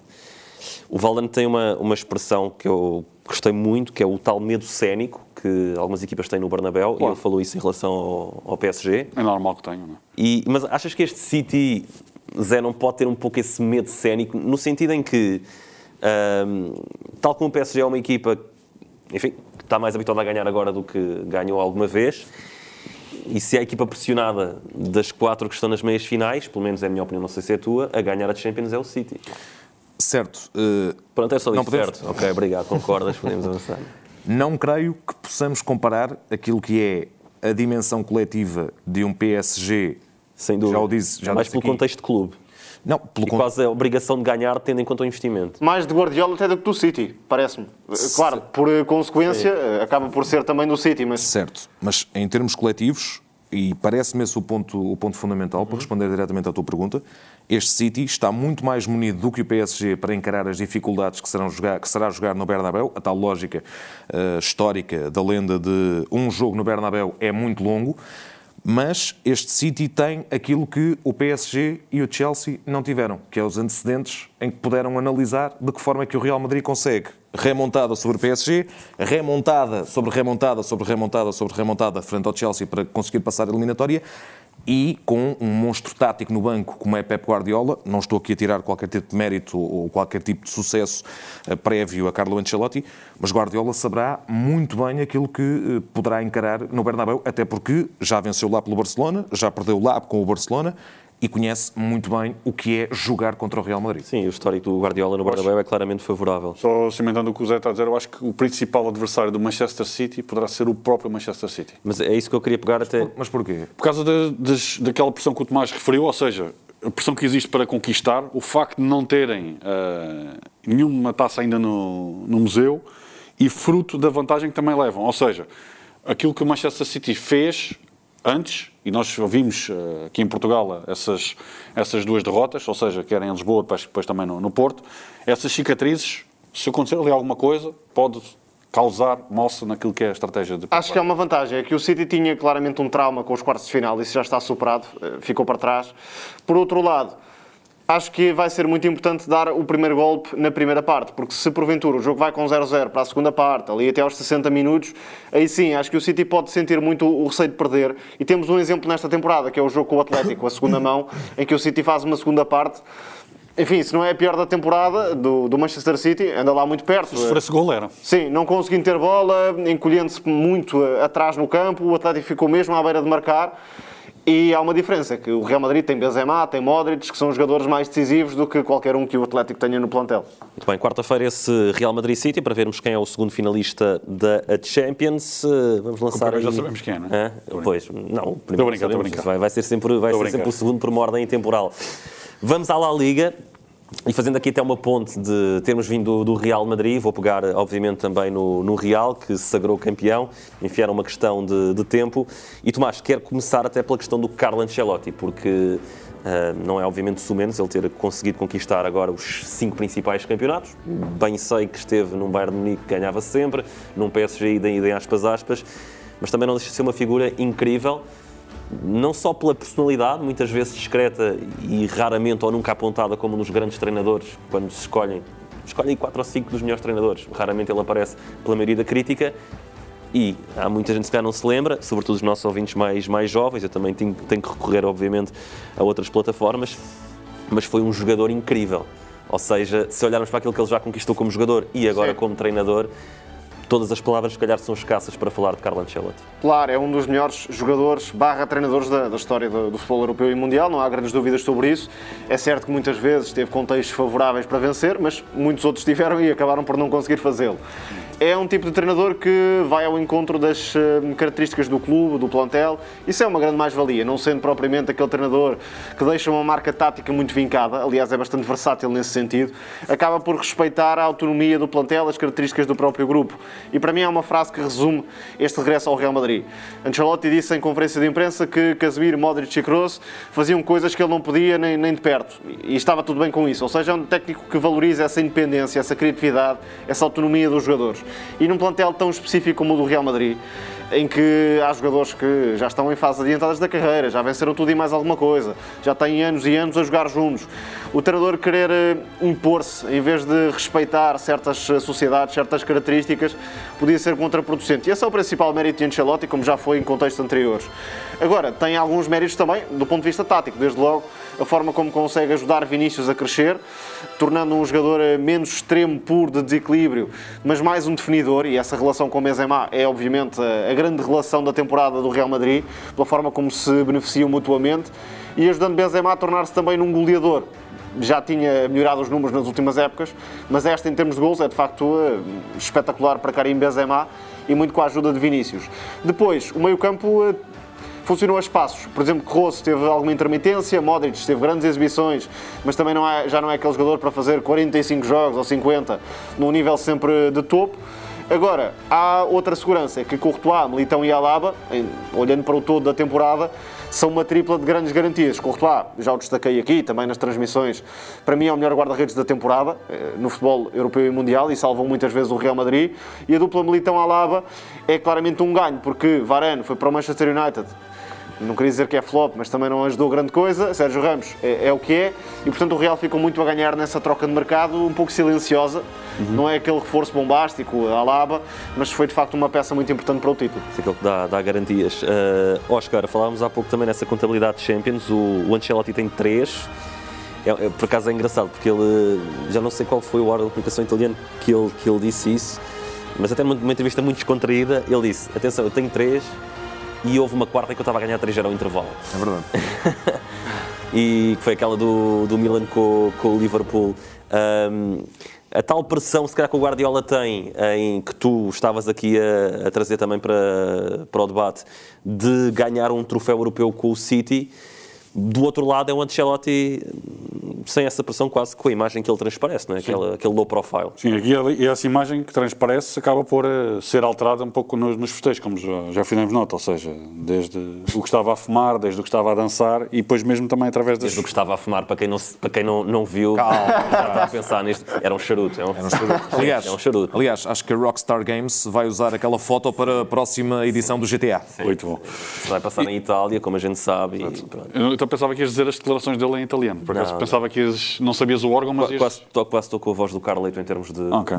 Speaker 3: o Valdano tem uma, uma expressão que eu gostei muito, que é o tal medo cénico que algumas equipas têm no Bernabéu, e ele falou isso em relação ao, ao PSG.
Speaker 4: É normal que tenham, não é?
Speaker 3: E, mas achas que este City, Zé, não pode ter um pouco esse medo cénico, no sentido em que, ahm, tal como o PSG é uma equipa, enfim, que está mais habituada a ganhar agora do que ganhou alguma vez, e se é a equipa pressionada das quatro que estão nas meias finais, pelo menos é a minha opinião, não sei se é a tua, a ganhar a Champions é o City.
Speaker 5: Certo. eh,
Speaker 3: Pronto, é só
Speaker 5: Não
Speaker 3: isso,
Speaker 5: podemos-
Speaker 3: certo? Ok, obrigado, concordas, podemos avançar.
Speaker 5: Não creio que possamos comparar aquilo que é a dimensão coletiva de um PSG.
Speaker 3: Sem dúvida.
Speaker 5: Já o disse, já
Speaker 3: Mais
Speaker 5: disse
Speaker 3: pelo
Speaker 5: aqui.
Speaker 3: contexto de clube.
Speaker 5: Não, pelo
Speaker 3: E
Speaker 5: con-
Speaker 3: quase a obrigação de ganhar, tendo em conta o investimento.
Speaker 2: Mais de Guardiola até do que do City, parece-me. Claro, por eh, consequência, eh, acaba por ser também do City, mas
Speaker 5: Certo, mas em termos coletivos, e parece-me esse o ponto, o ponto fundamental para responder diretamente à tua pergunta, este City está muito mais munido do que o PSG para encarar as dificuldades que, serão jogar, que será jogar no Bernabéu. A tal lógica eh, histórica da lenda de um jogo no Bernabéu é muito longo, mas este City tem aquilo que o PSG e o Chelsea não tiveram, que é os antecedentes em que puderam analisar de que forma é que o Real Madrid consegue. Remontada sobre o PSG, remontada sobre remontada sobre remontada sobre remontada frente ao Chelsea para conseguir passar a eliminatória e com um monstro tático no banco como é Pep Guardiola, não estou aqui a tirar qualquer tipo de mérito ou qualquer tipo de sucesso eh, prévio a Carlo Ancelotti, mas Guardiola saberá muito bem aquilo que eh, poderá encarar no Bernabéu, até porque já venceu lá pelo Barcelona, já perdeu lá com o Barcelona e conhece muito bem o que é jogar contra o Real Madrid.
Speaker 3: Sim, o histórico do Guardiola no Bernabéu é claramente favorável.
Speaker 4: Só cimentando o que o Zé está a dizer, eu acho que o principal adversário do Manchester City poderá ser o próprio Manchester City.
Speaker 3: Mas é isso que eu queria pegar até...
Speaker 5: Mas porquê?
Speaker 4: Por causa da- das- daquela pressão que o Tomás referiu, ou seja, a pressão que existe para conquistar, o facto de não terem ah, nenhuma taça ainda no, no museu e fruto da vantagem que também levam. Ou seja, aquilo que o Manchester City fez antes, e nós ouvimos ah, aqui em Portugal essas, essas duas derrotas, ou seja, quer em Lisboa, depois, depois também no, no Porto, essas cicatrizes, se acontecer ali alguma coisa, pode causar moça naquilo que é a estratégia de
Speaker 2: acho que é uma vantagem. É que o City tinha claramente um trauma com os quartos de final, isso já está superado, eh, ficou para trás. Por outro lado, acho que vai ser muito importante dar o primeiro golpe na primeira parte, porque se porventura o jogo vai com 0-0 para a segunda parte, ali até aos 60 minutos, aí sim, acho que o City pode sentir muito o receio de perder. E temos um exemplo nesta temporada, que é o jogo com o Atlético, a segunda mão, em que o City faz uma segunda parte. Enfim, se não é a pior da temporada do, do Manchester City, anda lá muito perto.
Speaker 4: Se for esse gol, era.
Speaker 2: Sim, não conseguindo ter bola, encolhendo-se muito atrás no campo, o Atlético ficou mesmo à beira de marcar. E há uma diferença, que o Real Madrid tem Benzema, tem Modric, que são jogadores mais decisivos do que qualquer um que o Atlético tenha no plantel.
Speaker 3: Muito bem, quarta-feira esse Real Madrid City para vermos quem é o segundo finalista da Champions. Vamos lançar
Speaker 4: primeiro já
Speaker 3: aí-
Speaker 4: sabemos quem é, não é?
Speaker 3: Pois, não, o
Speaker 4: Estou a
Speaker 3: primeiro
Speaker 4: brincar, estou a
Speaker 3: sabemos,
Speaker 4: brincar.
Speaker 3: vai, vai ser sempre, vai
Speaker 4: Estou
Speaker 3: ser sempre o segundo por uma ordem temporal. Vamos à La Liga. E fazendo aqui até uma ponte de termos vindo do, Real Madrid, vou pegar obviamente também no, no Real, que se sagrou campeão, enfiaram uma questão de, de tempo. E Tomás, quero começar até pela questão do Carlo Ancelotti, porque ah, não é obviamente sumenos ele ter conseguido conquistar agora os cinco principais campeonatos. Bem sei que esteve num Bayern de Munique que ganhava sempre, num PSG idem, idem aspas aspas, mas também não deixa de ser uma figura incrível não só pela personalidade, muitas vezes discreta e raramente ou nunca apontada como um dos grandes treinadores, quando se escolhem, escolhem quatro ou cinco dos melhores treinadores, raramente ele aparece pela maioria da crítica. E há muita gente que calhar não se lembra, sobretudo os nossos ouvintes mais, mais jovens, eu também tenho, tenho que recorrer, obviamente, a outras plataformas, mas foi um jogador incrível. Ou seja, se olharmos para aquilo que ele já conquistou como jogador e agora
Speaker 2: Sim.
Speaker 3: como treinador, todas as palavras, se calhar, são escassas para falar de Carlo Ancelotti.
Speaker 2: Claro, é um dos melhores jogadores barra treinadores da, da história do, do futebol europeu e mundial, não há grandes dúvidas sobre isso. É certo que muitas vezes teve contextos favoráveis para vencer, mas muitos outros tiveram e acabaram por não conseguir fazê-lo. É um tipo de treinador que vai ao encontro das eh, características do clube, do plantel. Isso é uma grande mais-valia, não sendo propriamente aquele treinador que deixa uma marca tática muito vincada, aliás, é bastante versátil nesse sentido, acaba por respeitar a autonomia do plantel, as características do próprio grupo. E para mim é uma frase que resume este regresso ao Real Madrid. Ancelotti disse em conferência de imprensa que Casemiro, Modric e Kroos faziam coisas que ele não podia nem, nem de perto. E estava tudo bem com isso. Ou seja, é um técnico que valoriza essa independência, essa criatividade, essa autonomia dos jogadores. E num plantel tão específico como o do Real Madrid, em que há jogadores que já estão em fase adiantadas da carreira, já venceram tudo e mais alguma coisa, já têm anos e anos a jogar juntos. O treinador querer eh, impor-se, em vez de respeitar certas eh, sociedades, certas características, podia ser contraproducente. E esse é o principal mérito de Ancelotti, como já foi em contextos anteriores. Agora, tem alguns méritos também do ponto de vista tático, desde logo a forma como consegue ajudar Vinícius a crescer, tornando um jogador eh, menos extremo, puro, de desequilíbrio, mas mais um definidor, e essa relação com o Benzema é obviamente a grande relação da temporada do Real Madrid, pela forma como se beneficiam mutuamente, e ajudando Benzema a tornar-se também num goleador. Já tinha melhorado os números nas últimas épocas, mas esta em termos de gols é de facto eh, espetacular para Karim Benzema e muito com a ajuda de Vinícius. Depois, o meio-campo eh, funcionou a espaços. Por exemplo, Kroos teve alguma intermitência, Modric teve grandes exibições, mas também não é, já não é aquele jogador para fazer 45 jogos ou 50 num nível sempre de topo. Agora, há outra segurança, que Courtois, Militão e Alaba, em, olhando para o todo da temporada, são uma tripla de grandes garantias. Courtois, já o destaquei aqui, também nas transmissões, para mim é o melhor guarda-redes da temporada, eh, no futebol europeu e mundial, e salvam muitas vezes o Real Madrid. E a dupla Militão-Alaba é claramente um ganho, porque Varane foi para o Manchester United, não queria dizer que é flop, mas também não ajudou grande coisa. Sérgio Ramos é, é, o que é e, portanto, o Real ficou muito a ganhar nessa troca de mercado, um pouco silenciosa. Uhum. Não é aquele reforço bombástico, a Laba, mas foi de facto uma peça muito importante para o título.
Speaker 3: Isso é aquilo que dá, dá garantias. Uh, Oscar, falávamos há pouco também nessa contabilidade de Champions. O, o Ancelotti tem três. É, é, por acaso é engraçado, porque ele, já não sei qual foi o órgão de comunicação italiano que ele, que ele disse isso, mas até numa entrevista muito descontraída, ele disse: Atenção, eu tenho três e houve uma quarta que eu estava a ganhar 3 ao intervalo.
Speaker 5: É verdade.
Speaker 3: e que foi aquela do, do Milan com, com o Liverpool. Um, a tal pressão, se calhar, que o Guardiola tem, em que tu estavas aqui a, a, trazer também para, para o debate, de ganhar um troféu europeu com o City, do outro lado é o Ancelotti sem essa pressão, quase com a imagem que ele transparece, não é? Aquela, aquele low profile.
Speaker 4: Sim, e essa imagem que transparece acaba por uh, ser alterada um pouco nos, nos festejos, como já, já fizemos nota, ou seja, desde o que estava a fumar, desde o que estava a dançar e depois mesmo também através das...
Speaker 3: Desde o que estava a fumar, para quem não, para quem não, não viu, Calma. já está a pensar nisto, era um charuto. É um, era um charuto.
Speaker 5: aliás, é um charuto. aliás, acho que a Rockstar Games vai usar aquela foto para a próxima edição do GTA.
Speaker 4: Sim. Muito bom.
Speaker 3: Vai passar em Itália, como a gente sabe. E,
Speaker 4: então pensava que ias dizer as declarações dele em italiano, por acaso pensava que ias, não sabias o órgão, mas...
Speaker 3: Quase, quase estou com a voz do Carleto em termos de...
Speaker 4: Ok.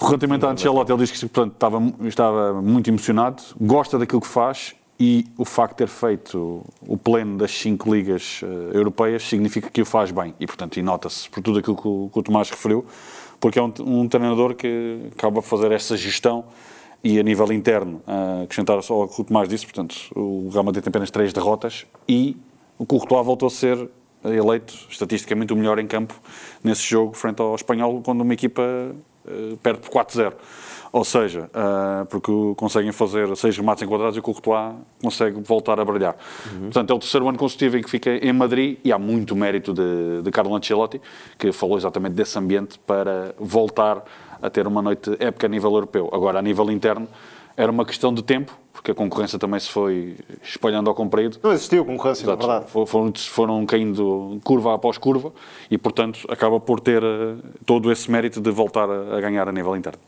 Speaker 4: Relativamente a Ancelotti, ele diz que portanto, estava, estava muito emocionado, gosta daquilo que faz e o facto de ter feito o pleno das cinco ligas uh, europeias significa que o faz bem. E, portanto, e nota-se por tudo aquilo que o, que o, Tomás referiu, porque é um, um treinador que acaba de fazer essa gestão e a nível interno, uh, acrescentar só o que o Tomás disse, portanto, o Real Madrid tem apenas três derrotas e o Courtois voltou a ser eleito estatisticamente o melhor em campo nesse jogo frente ao Espanhol, quando uma equipa uh, perde por 4-0. Ou seja, uh, porque conseguem fazer seis remates enquadrados e o Courtois consegue voltar a brilhar. Uhum. Portanto, é o terceiro ano consecutivo em que fica em Madrid e há muito mérito de, de Carlo Ancelotti, que falou exatamente desse ambiente para voltar a ter uma noite épica a nível europeu. Agora, a nível interno, era uma questão de tempo, porque a concorrência também se foi espalhando ao comprido.
Speaker 2: Não existiu concorrência, Exato. na verdade.
Speaker 4: Foram, foram caindo curva após curva e, portanto, acaba por ter uh, todo esse mérito de voltar a, a, ganhar a nível interno.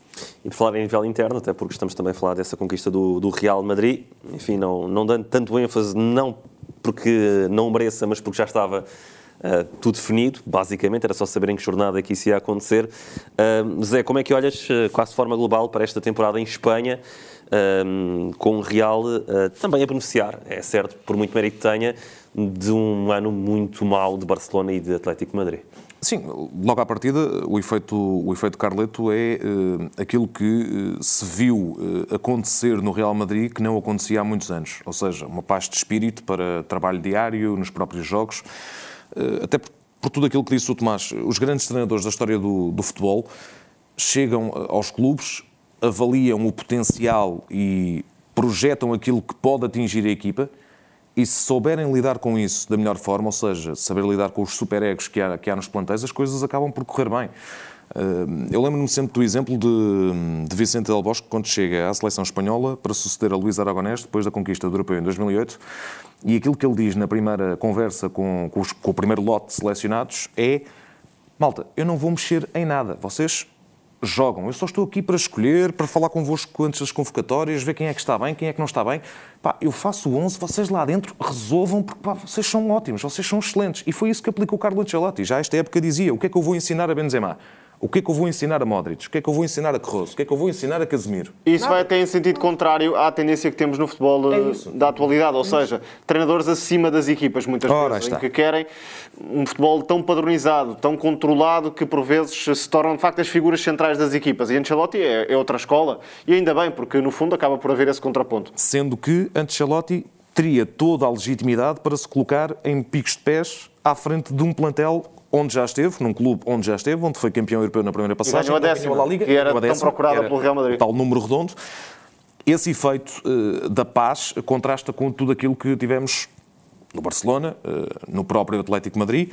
Speaker 3: E de falar em nível interno, até porque estamos também a falar dessa conquista do, do Real Madrid, enfim, não, não dando tanto ênfase, não porque não mereça, mas porque já estava Uh, tudo definido, basicamente, era só saber em que jornada é que isso ia acontecer. Uh, Zé, como é que olhas, uh, quase de forma global, para esta temporada em Espanha? Um, com o Real uh, também a beneficiar, é certo, por muito mérito tenha, de um ano muito mau de Barcelona e de Atlético de Madrid.
Speaker 5: Sim, logo à partida, o efeito, o efeito Carleto é uh, aquilo que uh, se viu uh, acontecer no Real Madrid que não acontecia há muitos anos. Ou seja, uma paz de espírito para trabalho diário, nos próprios jogos. até por, por, tudo aquilo que disse o Tomás, os grandes treinadores da história do, do futebol chegam aos clubes avaliam o potencial e projetam aquilo que pode atingir a equipa e se souberem lidar com isso da melhor forma, ou seja, saber lidar com os superegos que há, que há nos plantéis, as coisas acabam por correr bem. Eh, eu lembro-me sempre do exemplo de, de Vicente Del Bosque quando chega à seleção espanhola para suceder a Luís Aragonés depois da conquista do Europeu em 2008 e aquilo que ele diz na primeira conversa com, com, os, com o primeiro lote de selecionados é malta, eu não vou mexer em nada, vocês jogam. Eu só estou aqui para escolher, para falar convosco antes das convocatórias, ver quem é que está bem, quem é que não está bem. Pá, eu faço o 11, vocês lá dentro resolvam, porque pá, vocês são ótimos, vocês são excelentes. E foi isso que aplicou o Carlo Ancelotti. Já esta época dizia, o que é que eu vou ensinar a Benzema? O que é que eu vou ensinar a Modric? O que é que eu vou ensinar a Carroso? O que é que eu vou ensinar a Casemiro?
Speaker 2: Isso Nada. vai até em sentido contrário à tendência que temos no futebol é da atualidade, ou é seja, treinadores acima das equipas, muitas Ora, vezes, em que querem um futebol tão padronizado, tão controlado, que por vezes se tornam de facto as figuras centrais das equipas. E Ancelotti é, é outra escola, e ainda bem, porque no fundo acaba por haver esse contraponto.
Speaker 5: Sendo que Ancelotti teria toda a legitimidade para se colocar em picos de pés à frente de um plantel onde já esteve, num clube onde já esteve, onde foi campeão europeu na primeira passagem,
Speaker 2: ganhou a décima,
Speaker 5: ganhou a Liga,
Speaker 2: que era
Speaker 5: tão
Speaker 2: décima, procurada pelo Real Madrid.
Speaker 5: Tal número redondo. Esse efeito uh, da paz contrasta com tudo aquilo que tivemos no Barcelona, uh, no próprio Atlético Madrid,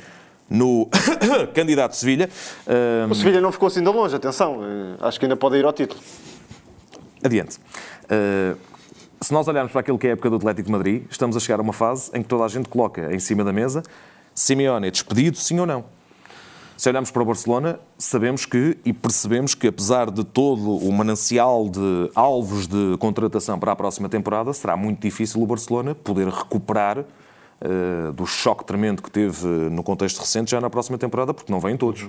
Speaker 5: no candidato de Sevilha.
Speaker 2: Uh, o Sevilha não ficou assim de longe, atenção, acho que ainda pode ir ao título.
Speaker 5: Adiante. se nós olharmos para aquilo que é a época do Atlético Madrid, estamos a chegar a uma fase em que toda a gente coloca em cima da mesa Simeone é despedido, sim ou não? Se olharmos para o Barcelona, sabemos que e percebemos que, apesar de todo o manancial de alvos de contratação para a próxima temporada, será muito difícil o Barcelona poder recuperar uh, do choque tremendo que teve no contexto recente já na próxima temporada, porque não vêm todos.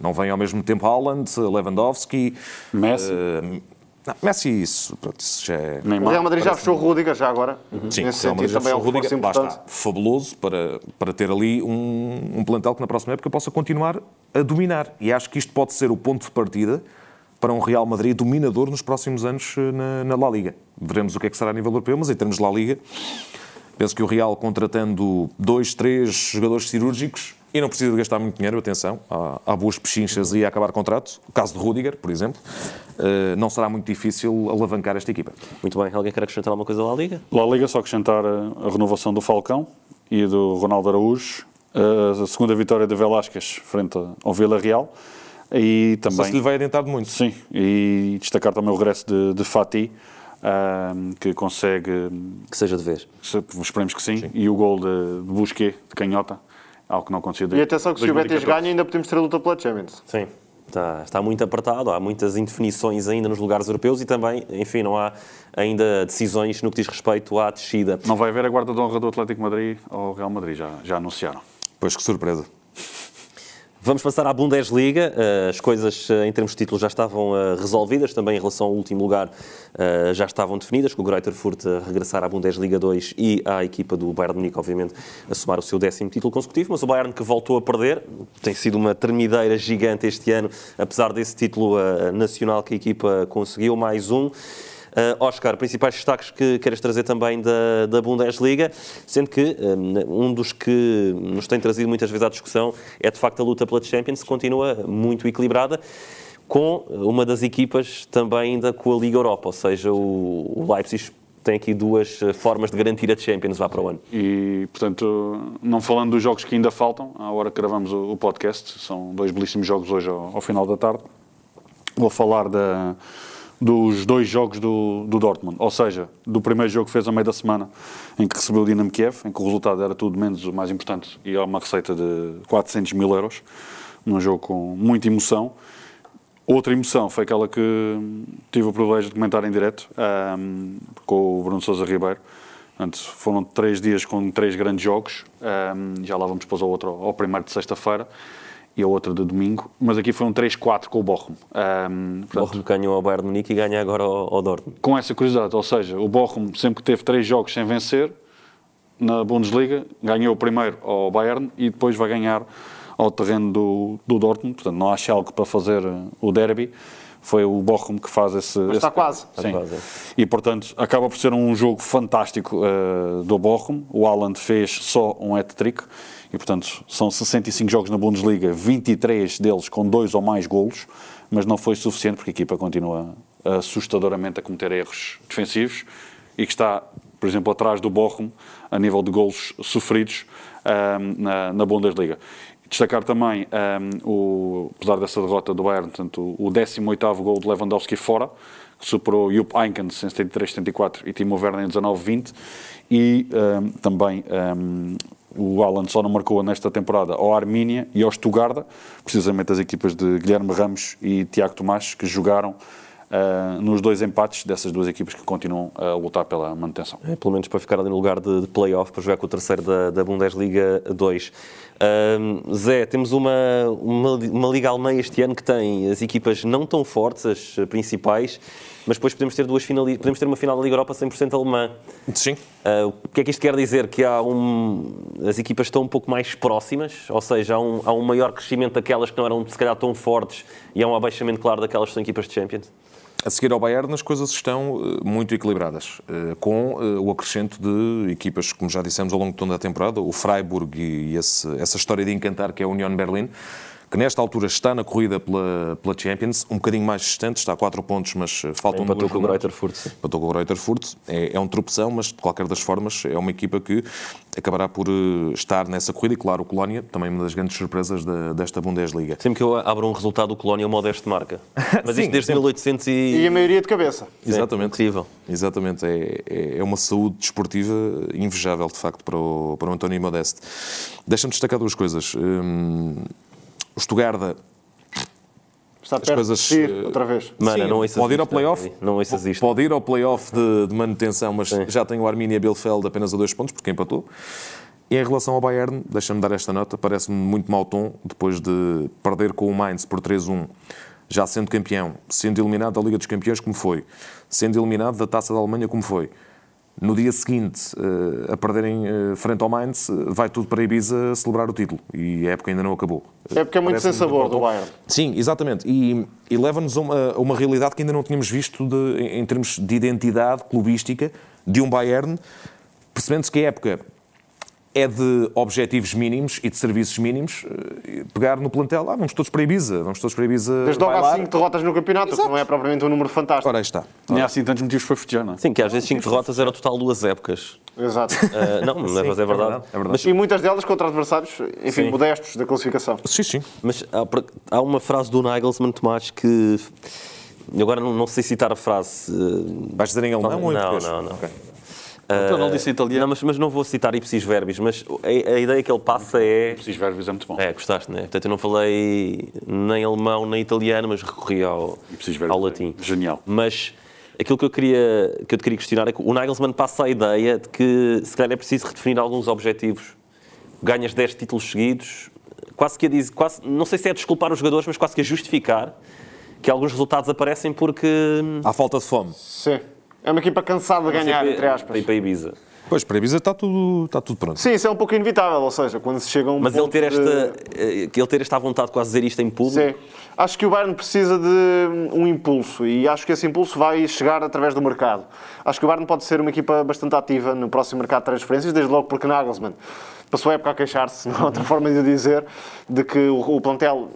Speaker 5: Não vêm ao mesmo tempo Haaland, Lewandowski,
Speaker 4: Messi. Uh,
Speaker 5: não, Messi, isso, pronto, isso já é.
Speaker 2: Neymar, o Real Madrid já fechou o Rudiger, já agora.
Speaker 5: Uhum. Sim, Nesse sentido também é um Rudiger, importante. fabuloso para, para ter ali um, um plantel que na próxima época possa continuar a dominar. E acho que isto pode ser o ponto de partida para um Real Madrid dominador nos próximos anos eh, na, na La Liga. Veremos o que é que será a nível europeu, mas em termos de La Liga, penso que o Real contratando dois, três jogadores cirúrgicos e não precisa de gastar muito dinheiro, atenção, há, há boas pechinchas e acabar contrato. O caso de Rudiger, por exemplo, uh, não será muito difícil alavancar esta equipa.
Speaker 3: Muito bem. Alguém quer acrescentar alguma coisa à Liga?
Speaker 4: La Liga, só acrescentar a renovação do Falcão e do Ronaldo Araújo, a segunda vitória de Velasquez frente ao Vila Real. E também,
Speaker 5: se lhe vai adiantar muito.
Speaker 4: Sim, e destacar também o regresso de, de Fati, um, que consegue...
Speaker 3: Que seja de vez.
Speaker 4: Esperemos que sim. sim. E o gol de, de Busquet, de canhota, algo que não aconteceu
Speaker 2: E atenção que se o Betis ganha ainda podemos ter a luta pela Champions.
Speaker 3: Sim. Está, está, muito apertado, há muitas indefinições ainda nos lugares europeus e também, enfim, não há ainda decisões no que diz respeito à descida.
Speaker 4: Não vai haver a guarda de honra do Atlético Madrid ou Real Madrid, já, já anunciaram.
Speaker 5: Pois que surpresa.
Speaker 3: Vamos passar à Bundesliga. Eh, as coisas eh, em termos de títulos já estavam eh, resolvidas, também em relação ao último lugar já estavam definidas, com o Greuther Furt a regressar à Bundesliga 2 e à equipa do Bayern de Munique, obviamente, a somar o seu décimo título consecutivo, mas o Bayern que voltou a perder, tem sido uma termideira gigante este ano, apesar desse título nacional que a equipa conseguiu, mais um. Uh, Oscar, principais destaques que queres trazer também da, da Bundesliga, sendo que um, um dos que nos tem trazido muitas vezes à discussão é de facto a luta pela Champions, continua muito equilibrada com uma das equipas também ainda com a Liga Europa, ou seja, o, o Leipzig tem aqui duas eh, formas de garantir a Champions vá para o ano.
Speaker 4: E, portanto, não falando dos jogos que ainda faltam, à hora que gravamos o, o podcast, são dois belíssimos jogos hoje ao, ao final da tarde, vou falar da dos dois jogos do, do Dortmund. Ou seja, do primeiro jogo que fez a meio da semana, em que recebeu o Dinamo Kiev, em que o resultado era tudo menos o mais importante e é uma receita de 400 mil euros, num jogo com muita emoção. Outra emoção foi aquela que tive o privilégio de comentar em direto um, com o Bruno Sousa Ribeiro. Portanto, foram três dias com três grandes jogos. Um, já lá vamos depois ao outro, ao primeiro de sexta-feira e a outra de domingo, mas aqui foi um 3-4 com o Bochum. Um,
Speaker 3: portanto, Bochum ganhou ao Bayern de Munique e ganha agora ao, ao Dortmund.
Speaker 4: Com essa curiosidade, ou seja, o Bochum sempre que teve três jogos sem vencer, na Bundesliga, ganhou o primeiro ao Bayern e depois vai ganhar ao terreno do, do Dortmund, portanto não acha algo para fazer uh, o derby, foi o Bochum que faz esse...
Speaker 2: Mas está
Speaker 4: esse...
Speaker 2: quase.
Speaker 4: Sim. Está quase. É. E portanto acaba por ser um jogo fantástico uh, do Bochum, o Haaland fez só um hat-trick, e, portanto, são 65 jogos na Bundesliga, 23 deles com dois ou mais golos, mas não foi suficiente porque a equipa continua assustadoramente a cometer erros defensivos e que está, por exemplo, atrás do Bochum a nível de golos sofridos um, na, na Bundesliga. Destacar também, um, o, apesar dessa derrota do Bayern, portanto, o 18º gol de Lewandowski fora, que superou Jupp Heynckes em 73-74 e Timo Werner em 19-20 e um, também um, o Alan só não marcou nesta temporada ao Armínia e ao Stuttgart, precisamente as equipas de Guilherme Ramos e Tiago Tomás, que jogaram uh, nos dois empates dessas duas equipas que continuam a lutar pela manutenção.
Speaker 3: É, pelo menos para ficar ali no lugar de, de play-off, para jogar com o terceiro da, da Bundesliga 2. Zé, temos uma, uma, uma Liga Alemã este ano que tem as equipas não tão fortes, as principais, mas depois podemos ter duas finali podemos ter uma final da Liga Europa 100% alemã.
Speaker 5: Sim.
Speaker 3: Uh, o que é que isto quer dizer? Que há um, as equipas estão um pouco mais próximas, ou seja, há um, há um maior crescimento daquelas que não eram se calhar tão fortes e há um abaixamento claro daquelas que são equipas de Champions?
Speaker 5: A seguir ao Bayern, as coisas estão eh, muito equilibradas, eh, com eh, o acrescento de equipas, como já dissemos ao longo de toda a temporada, o Freiburg e esse, essa história de encantar que é a União Berlim, que nesta altura está na corrida pela, pela Champions, um bocadinho mais distante, está a 4 pontos, mas faltam
Speaker 3: Empatou
Speaker 5: duas
Speaker 3: com o
Speaker 5: jornadas.
Speaker 3: Greuther Furt.
Speaker 5: Empatou com o Greuther Furt. É, é um tropeção, mas de qualquer das formas é uma equipa que acabará por eh, estar nessa corrida. E claro, o Colónia, também uma das grandes surpresas da- desta Bundesliga.
Speaker 3: Sempre que eu abro um resultado, o Colónia é o modesto marca. Mas
Speaker 5: Sim,
Speaker 3: isto desde
Speaker 5: sempre.
Speaker 3: 1800 e...
Speaker 2: E a maioria de cabeça.
Speaker 5: Exatamente.
Speaker 3: incrível.
Speaker 5: Exatamente, é, é- é uma saúde desportiva invejável, de facto, para o, para o António Modeste. Deixa-me destacar duas coisas. Hum, o Stuttgart
Speaker 2: Está perto
Speaker 5: coisas,
Speaker 2: de ir,
Speaker 5: eh,
Speaker 2: outra vez.
Speaker 3: Mano,
Speaker 5: Sim,
Speaker 3: não
Speaker 5: pode ir ao
Speaker 3: isto,
Speaker 5: play-off.
Speaker 3: Não isto.
Speaker 5: Pode ir ao play-off de, de manutenção, mas já tem o Arminia Bielefeld apenas a dois pontos, porque empatou. E em relação ao Bayern, deixa-me dar esta nota, parece-me muito mau tom, depois de perder com o Mainz por 3-1, já sendo campeão, sendo eliminado da Liga dos Campeões, como foi, sendo eliminado da Taça da Alemanha, como foi. No dia seguinte, eh, a perderem eh, frente ao Mainz, eh, vai tudo para Ibiza celebrar o título. E a época ainda não acabou.
Speaker 2: É porque é muito sem sabor do. Bayern.
Speaker 5: Sim, exatamente. E, e leva-nos a uma, uma realidade que ainda não tínhamos visto de- em, em termos de identidade clubística de um Bayern, percebendo-se que a época é de objetivos mínimos e de serviços mínimos, eh, pegar no plantel, ah, vamos todos para Ibiza, vamos todos para Ibiza
Speaker 2: Desde logo há
Speaker 5: bailar.
Speaker 2: 5 derrotas no campeonato, que não é propriamente um número fantástico.
Speaker 5: Ora, aí está.
Speaker 4: Nem há assim tantos motivos para festejar, não é?
Speaker 3: Sim, que às vezes 5 derrotas era o total de duas épocas.
Speaker 2: Exato.
Speaker 3: Ah, não, mas é, mas é verdade.
Speaker 5: é verdade.
Speaker 2: E muitas delas contra adversários, enfim,
Speaker 3: Sim.
Speaker 2: modestos da classificação.
Speaker 5: Sim, sim.
Speaker 3: Mas há, há uma frase do Nagelsmann, Tomás, que... Agora não, não sei citar a frase. eh,
Speaker 5: Vais dizer em alemão ou em
Speaker 3: não,
Speaker 5: português?
Speaker 3: não, não.
Speaker 5: Ok.
Speaker 4: Então não disse italiano.
Speaker 3: Não, mas, mas não vou citar ipsis verbis, mas a, a ideia que ele passa é...
Speaker 4: Preciso verbos é muito bom.
Speaker 3: É, gostaste, né? Portanto, eu não falei nem alemão nem italiano, mas recorri ao, ao
Speaker 4: é
Speaker 3: latim.
Speaker 4: Genial.
Speaker 3: Mas aquilo que eu, queria, que eu te queria questionar é que o Nagelsmann passa a ideia de que se calhar é preciso redefinir alguns objetivos. Ganhas 10 títulos seguidos, quase que a dizer, quase, não sei se é desculpar os jogadores, mas quase que a justificar que alguns resultados aparecem porque.
Speaker 5: Há falta de fome.
Speaker 2: Sim. É uma equipa cansada de ganhar, entre
Speaker 3: Para
Speaker 2: aspas.
Speaker 3: ir para Ibiza.
Speaker 5: Pois, para Ibiza está tudo, está tudo pronto.
Speaker 2: Sim, isso é um pouco inevitável, ou seja, quando se chega a um
Speaker 3: Mas ele
Speaker 2: ponto
Speaker 3: ter,
Speaker 2: de-
Speaker 3: esta, eh, que ele ter esta vontade de quase dizer isto em público.
Speaker 2: Sim. Acho que o Bayern precisa de um impulso e acho que esse impulso vai chegar através do mercado. Acho que o Bayern pode ser uma equipa bastante ativa no próximo mercado de transferências, desde logo porque Nagelsmann passou a época a queixar-se, não há outra forma de dizer, de que o, o plantel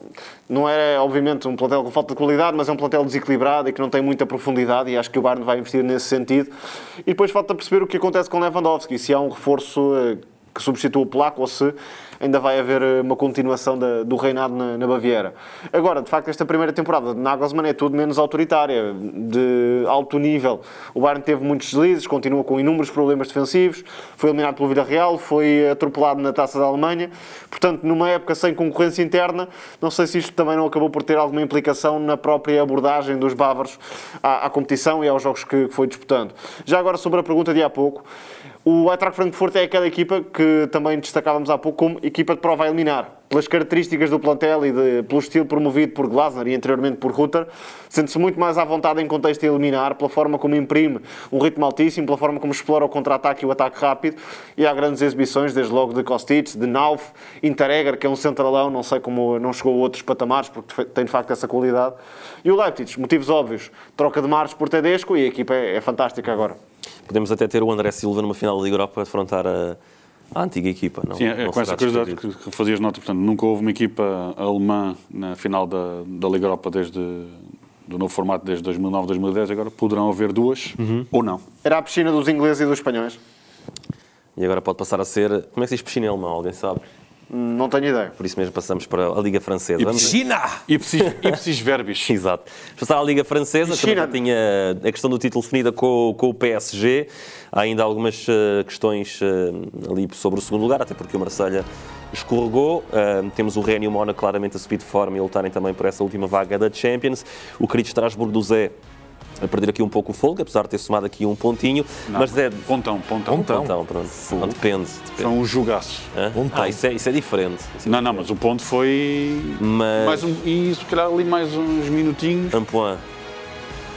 Speaker 2: não é, obviamente, um plantel com falta de qualidade, mas é um plantel desequilibrado e que não tem muita profundidade e acho que o Bayern vai investir nesse sentido. E depois falta perceber o que acontece com Lewandowski, se há um reforço eh, que substitua o Polaco ou se ainda vai haver eh, uma continuação da- do reinado na, na Baviera. Agora, de facto, esta primeira temporada de Nagelsmann é tudo menos autoritária, de alto nível. O Bayern teve muitos deslizes, continua com inúmeros problemas defensivos, foi eliminado pelo Villarreal, foi atropelado na Taça da Alemanha. Portanto, numa época sem concorrência interna, não sei se isto também não acabou por ter alguma implicação na própria abordagem dos bávaros à, à competição e aos jogos que, que foi disputando. Já agora, sobre a pergunta de há pouco, o Eintracht Frankfurt é aquela equipa que também destacávamos há pouco como equipa de prova a eliminar. Pelas características do plantel e de- pelo estilo promovido por Glasner e anteriormente por Rutter, sente-se muito mais à vontade em contexto a eliminar, pela forma como imprime um ritmo altíssimo, pela forma como explora o contra-ataque e o ataque rápido. E há grandes exibições, desde logo de Kostic, de Nauf, Interegger, que é um centralão, não sei como não chegou a outros patamares, porque tem de facto essa qualidade. E o Leipzig, motivos óbvios, troca de Mares por Tedesco e a equipa é, é fantástica agora.
Speaker 3: Podemos até ter o André Silva numa final da Liga Europa a defrontar a, a antiga equipa. Não,
Speaker 4: Sim, é
Speaker 3: não
Speaker 4: com essa curiosidade que, que fazias nota. Portanto, nunca houve uma equipa alemã na final da, da Liga Europa desde do novo formato desde 2009, 2010, agora poderão haver duas
Speaker 3: Uhum.
Speaker 4: ou não.
Speaker 2: Era a piscina dos ingleses e dos espanhóis?
Speaker 3: E agora pode passar a ser. Como é que se diz piscina em alemão? Alguém sabe?
Speaker 2: Não tenho ideia.
Speaker 3: Por isso mesmo passamos para a Liga Francesa. Vamos-
Speaker 5: China!
Speaker 4: Ipsis, ipsis verbis.
Speaker 3: Exato. Vamos Passar à Liga Francesa, também
Speaker 2: China.
Speaker 3: já tinha a questão do título definida com, com o PSG. Há ainda algumas eh, questões eh, ali sobre o segundo lugar, até porque o Marselha escorregou. Eh, temos o Rennes e o Mónaco claramente a subir de forma e a lutarem também por essa última vaga da Champions. O querido Estrasburgo do Zé a perder aqui um pouco o fogo, apesar de ter somado aqui um pontinho. Mas Zé,
Speaker 4: Pontão, pontão.
Speaker 5: Pontão.
Speaker 3: então, pronto. Não, depende. Depende.
Speaker 4: um jogaço.
Speaker 3: Hã? Ah, isso é, isso é diferente. Isso é
Speaker 4: Não, não, mas o ponto foi.
Speaker 3: Mas-
Speaker 4: Mais um, e se calhar ali mais uns minutinhos.
Speaker 3: Point.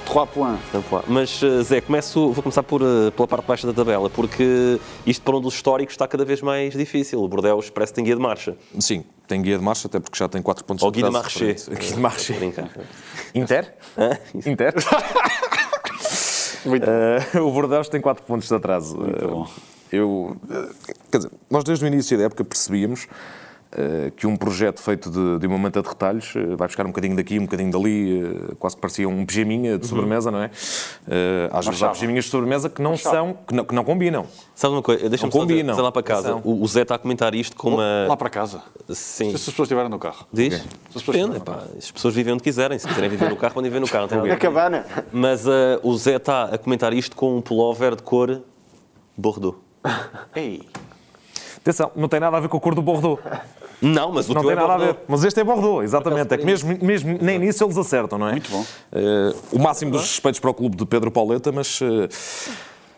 Speaker 4: Trois points.
Speaker 3: un point. Mas, eh, Zé, começo, vou começar por, eh, pela parte baixa da tabela, porque isto para um dos históricos está cada vez mais difícil. O Bordeaux parece que tem guia de marcha.
Speaker 5: Sim, tem guia de marcha, até porque já tem 4 pontos
Speaker 3: Ou
Speaker 5: de
Speaker 3: guia de
Speaker 5: atraso
Speaker 3: marché.
Speaker 5: Guia de marché. Inter? Inter? Eh, o Bordeaux tem 4 pontos de atraso. Eh,
Speaker 4: bom.
Speaker 5: Eu, quer dizer, nós desde o início da época percebíamos que um projeto feito de, de uma manta de retalhos eh, vai buscar um bocadinho daqui, um bocadinho dali, eh, quase que parecia um pijaminha de sobremesa, não é? Eh, às vezes há pijaminhas de sobremesa que não são, que não, que não combinam.
Speaker 3: Sabe uma coisa? Deixa-me só dizer, lá para casa.
Speaker 5: Atenção.
Speaker 3: O, o Zé está a comentar isto com uma.
Speaker 4: Lá para casa.
Speaker 3: Sim.
Speaker 4: Se as pessoas estiverem no carro.
Speaker 3: Diz?
Speaker 4: Se as pessoas
Speaker 3: Depende, pá. As pessoas vivem onde quiserem. Se quiserem viver no carro, podem viver no carro. Não tem nada a
Speaker 2: Na cabana.
Speaker 3: Mas eh, o Zé está a comentar isto com um pullover de cor Bordeaux.
Speaker 4: Ei,
Speaker 5: Atenção, não tem nada a ver com a cor do Bordeaux.
Speaker 3: Não, mas o
Speaker 5: Não
Speaker 3: teu
Speaker 5: tem
Speaker 3: é
Speaker 5: nada a ver.
Speaker 3: Bordeaux.
Speaker 5: Mas este é Bordeaux, exatamente. É que mesmo, mesmo nem nisso eles acertam, não é?
Speaker 4: Muito bom.
Speaker 5: Eh, o máximo dos respeitos para o clube de Pedro Pauleta, mas eh,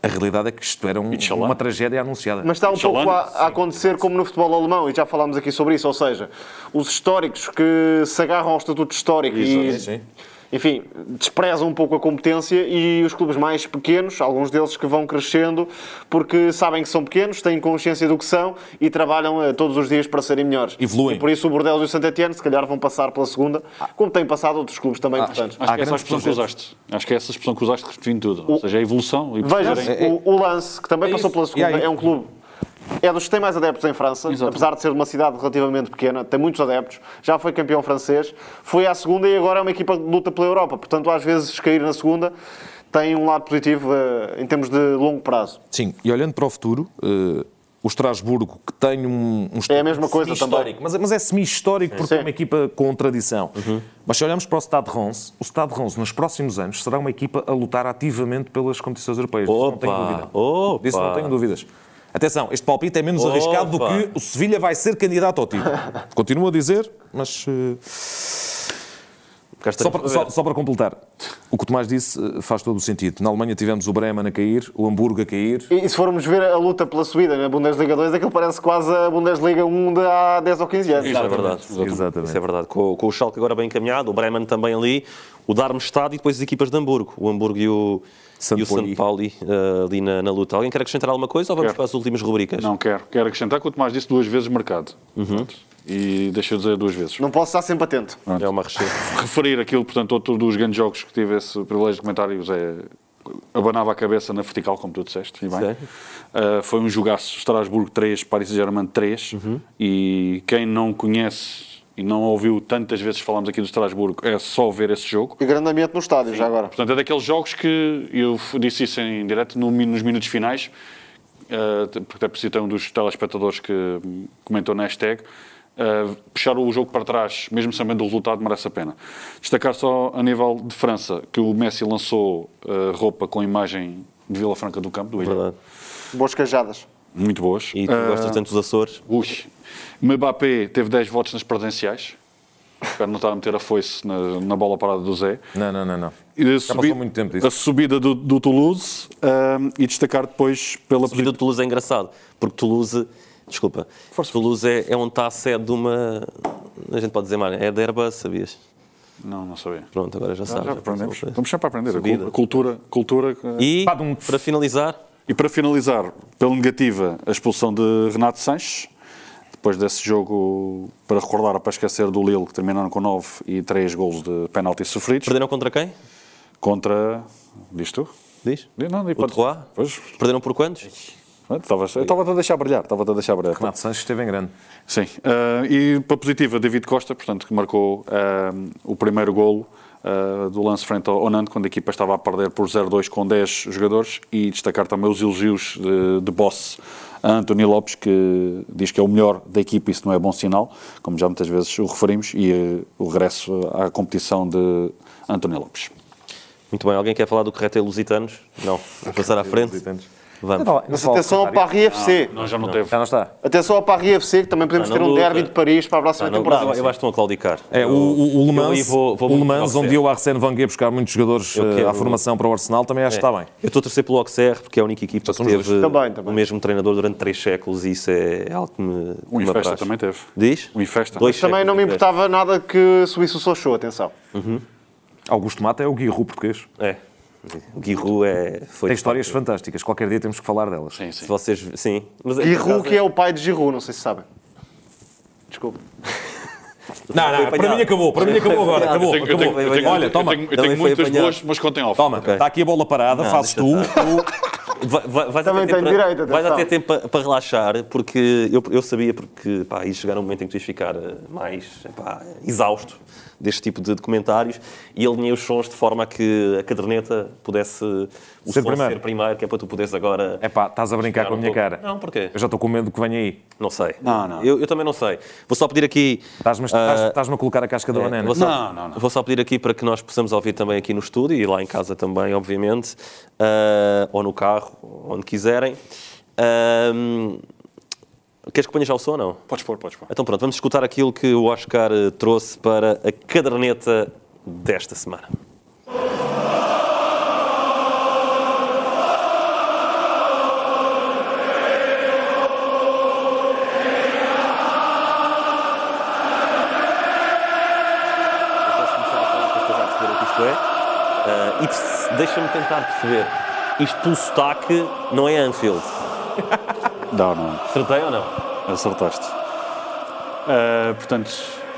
Speaker 5: a realidade é que isto era um- uma tragédia anunciada.
Speaker 2: Mas está um pouco a, a acontecer como no futebol alemão, e já falámos aqui sobre isso, ou seja, os históricos que se agarram ao estatuto histórico e,
Speaker 5: Sim, sim.
Speaker 2: Enfim, desprezam um pouco a competência e os clubes mais pequenos, alguns deles que vão crescendo, porque sabem que são pequenos, têm consciência do que são e trabalham eh, todos os dias para serem melhores.
Speaker 5: Evoluem.
Speaker 2: E por isso o Bordeaux e o Saint-Etienne se calhar vão passar pela segunda, como têm passado outros clubes também importantes.
Speaker 4: Acho que é essa a
Speaker 5: grandes
Speaker 4: expressão que usaste. Acho que é essa expressão que usaste que define tudo. Ou seja, a evolução e
Speaker 2: Veja,
Speaker 4: perceberem-
Speaker 2: o, o Lance, que também passou pela segunda, é um clube. É dos que tem mais adeptos em França,
Speaker 4: Exatamente.
Speaker 2: apesar de ser uma cidade relativamente pequena, tem muitos adeptos, já foi campeão francês, foi à segunda e agora é uma equipa que luta pela Europa. Portanto, às vezes, cair na segunda tem um lado positivo eh, em termos de longo prazo.
Speaker 5: Sim, e olhando para o futuro, eh, o Estrasburgo, que tem um, um
Speaker 2: É a mesma coisa
Speaker 5: semi-histórico, mas, mas é semi-histórico porque
Speaker 2: Sim.
Speaker 5: é uma equipa com tradição. Mas se olharmos para o Stade de Reims, o Stade de Reims, nos próximos anos, será uma equipa a lutar ativamente pelas competições europeias. Disso não tenho
Speaker 3: Opa,
Speaker 5: dúvida.
Speaker 3: opa.
Speaker 5: Disso não tenho dúvidas. Atenção, este palpite é menos
Speaker 3: Opa.
Speaker 5: arriscado do que o Sevilha vai ser candidato ao título. Continuo a dizer, mas
Speaker 3: Cá
Speaker 5: só para, só, só para completar, o que o Tomás disse eh, faz todo o sentido. Na Alemanha tivemos o Bremen a cair, o Hamburgo a cair.
Speaker 2: E, e se formos ver a luta pela subida na Bundesliga 2, aquilo parece quase a Bundesliga 1 de há 10 ou 15 anos.
Speaker 3: Isso é verdade.
Speaker 5: Exatamente.
Speaker 3: Isso é verdade. Com, com o Schalke agora bem encaminhado, o Bremen também ali, o Darmstadt e depois as equipas de Hamburgo. O Hamburgo e o,
Speaker 5: Sant
Speaker 3: e o
Speaker 5: Pauli.
Speaker 3: Sant Pauli eh, ali na, na luta. Alguém quer acrescentar alguma coisa ou vamos
Speaker 4: Quero.
Speaker 3: para as últimas rubricas?
Speaker 4: Não quero. Quero acrescentar que o Tomás disse duas vezes mercado. Pronto. E deixa eu dizer duas vezes.
Speaker 2: Não posso estar sempre atento.
Speaker 3: É uma recheio.
Speaker 4: Referir aquilo, portanto, outro dos grandes jogos que tive esse privilégio de comentários é abanava a cabeça na vertical, como tu disseste, e bem. Uh, foi um jogaço, Estrasburgo 3, Paris Saint-Germain 3,
Speaker 3: Uhum.
Speaker 4: e quem não conhece e não ouviu tantas vezes falarmos aqui do Estrasburgo, é só ver esse jogo.
Speaker 2: E grande ambiente no estádio, já agora.
Speaker 4: Portanto, é daqueles jogos que eu disse isso em direto no, nos minutos finais, uh, porque até citei um dos telespectadores que comentou na hashtag. Uh, puxar o jogo para trás, mesmo sabendo o resultado, merece a pena. Destacar só a nível de França, que o Messi lançou uh, roupa com imagem de Vila Franca do Campo, do Ilha.
Speaker 3: Verdade.
Speaker 2: Boas cajadas.
Speaker 4: Muito boas.
Speaker 3: E tu
Speaker 4: Uh,
Speaker 3: gostas tanto dos Açores?
Speaker 4: Ui. Mbappé teve 10 votos nas presidenciais. Espero não estar a meter a foice na, na bola parada do Zé.
Speaker 5: Não, não, não, não.
Speaker 4: E a
Speaker 5: Já passou muito tempo disso.
Speaker 4: A subida do, do Toulouse um, e destacar depois pela
Speaker 3: A subida de Toulouse é engraçado, porque Toulouse, desculpa, Toulouse é, é onde está a sede de uma. A gente pode dizer mais, é da Airbus, sabias?
Speaker 4: Não, não sabia.
Speaker 3: Pronto, agora já
Speaker 4: Já,
Speaker 3: sabes.
Speaker 4: já
Speaker 3: já
Speaker 4: aprendemos.
Speaker 3: passou.
Speaker 4: Estamos sempre a aprender. A
Speaker 3: Subida.
Speaker 4: cultura. cultura e...
Speaker 3: E,
Speaker 5: Badum.
Speaker 3: para finalizar,
Speaker 4: e para finalizar, pela negativa, a expulsão de Renato Sanches. Depois desse jogo, para recordar, para esquecer do Lille, que terminaram com 9 e 3 golos de penalti sofridos.
Speaker 3: perderam contra quem?
Speaker 4: Contra. Diz tu?
Speaker 3: Diz?
Speaker 4: Não, não,
Speaker 3: O Troyes?
Speaker 4: Pois,
Speaker 3: Perderam por quantos?
Speaker 4: estava, eu estava a deixar brilhar. Estava a deixar brilhar.
Speaker 5: Renato Sanches esteve em grande.
Speaker 4: Sim. Ah, e para positiva, David Costa, portanto, que marcou ah, o primeiro golo. Uh, do lance frente ao Nantes, quando a equipa estava a perder por 0-2 com 10 jogadores, e destacar também os elogios de, de boss a António Lopes, que diz que é o melhor da equipa, isso não é bom sinal, como já muitas vezes o referimos, e uh, o regresso à competição de António Lopes.
Speaker 3: Muito bem, alguém quer falar do Carretel Lusitanos? Não. Vou passar à frente. Vamos.
Speaker 2: Mas atenção ao Paris FC.
Speaker 4: Não, já não, teve.
Speaker 5: Já não está.
Speaker 2: Atenção ao Paris FC, que também podemos ter
Speaker 3: não
Speaker 2: um
Speaker 3: luta.
Speaker 2: derby de Paris para a próxima
Speaker 3: não,
Speaker 2: temporada.
Speaker 3: eu acho que estão a claudicar.
Speaker 5: É, o, o, o Le
Speaker 3: eu
Speaker 5: Mans,
Speaker 3: vou- vou
Speaker 5: o Le Mans onde ia o Arsène Wenger buscar muitos jogadores
Speaker 3: Eu
Speaker 5: eh,
Speaker 3: quero-
Speaker 5: à formação para o Arsenal, também acho que está bem.
Speaker 3: Eu estou a torcer pelo Auxerre, porque é a única equipa que teve
Speaker 2: Também, também.
Speaker 3: o mesmo treinador durante três séculos e isso é algo que me.
Speaker 4: O Infesta também teve.
Speaker 3: Diz?
Speaker 4: O Infesta.
Speaker 3: Dois
Speaker 2: Também não me importava nada que subisse o Sochô, atenção.
Speaker 5: Augusto Mata é o Guirru português.
Speaker 3: É. O Guirru é. Foi
Speaker 5: Tem histórias fantásticas, qualquer dia temos que falar delas.
Speaker 4: Sim,
Speaker 3: Se
Speaker 4: sim.
Speaker 3: vocês. Sim. Mas,
Speaker 2: que é o pai de Giroud, não sei se sabem. Desculpa.
Speaker 5: Não, não, para mim acabou, para mim acabou agora, acabou.
Speaker 4: Eu tenho, eu
Speaker 5: acabou.
Speaker 4: eu tenho,
Speaker 5: Olha,
Speaker 4: eu
Speaker 5: toma,
Speaker 4: tenho, eu tenho muitas
Speaker 3: apanhado.
Speaker 4: boas, mas contem off.
Speaker 5: toma,
Speaker 3: Ok.
Speaker 5: está aqui a bola parada,
Speaker 3: Não,
Speaker 5: fazes tu,
Speaker 3: Vai, vai, vais
Speaker 2: Também tenho
Speaker 3: para-
Speaker 2: direito,
Speaker 3: Vais a ter
Speaker 2: atenção.
Speaker 3: tempo para, para relaxar, porque eu, eu sabia porque pá, ia chegar um momento em que tu ias ficar eh, mais epá, exausto deste tipo de documentários e alinhei os sons de forma a que a caderneta pudesse o
Speaker 5: Ser
Speaker 3: som
Speaker 5: primeiro.
Speaker 3: ser primeiro, que é para tu poderes agora.
Speaker 5: É pá, estás a brincar com a minha
Speaker 3: pouco.
Speaker 5: cara.
Speaker 3: Não, porquê?
Speaker 5: Eu já estou com medo do que venha aí.
Speaker 3: Não sei.
Speaker 4: Não, não.
Speaker 3: Eu, eu também não sei. Vou só pedir aqui.
Speaker 5: Estás-me
Speaker 3: ah,
Speaker 5: estás- estás-me a colocar a casca da banana.
Speaker 3: Vou só,
Speaker 4: Não, não, não.
Speaker 3: vou só pedir aqui para que nós possamos ouvir também aqui no estúdio e lá em casa também, obviamente, ah, ou no carro, onde quiserem. Ahm, queres que ponha já o som ou não?
Speaker 4: Podes pôr, podes pôr.
Speaker 3: Então pronto, vamos escutar aquilo que o Oscar eh, trouxe para a caderneta desta semana. Ah, e deixa-me tentar perceber. Isto pelo sotaque não é Anfield.
Speaker 4: Não, não.
Speaker 3: Acertei ou não?
Speaker 4: Acertaste. Uh, portanto,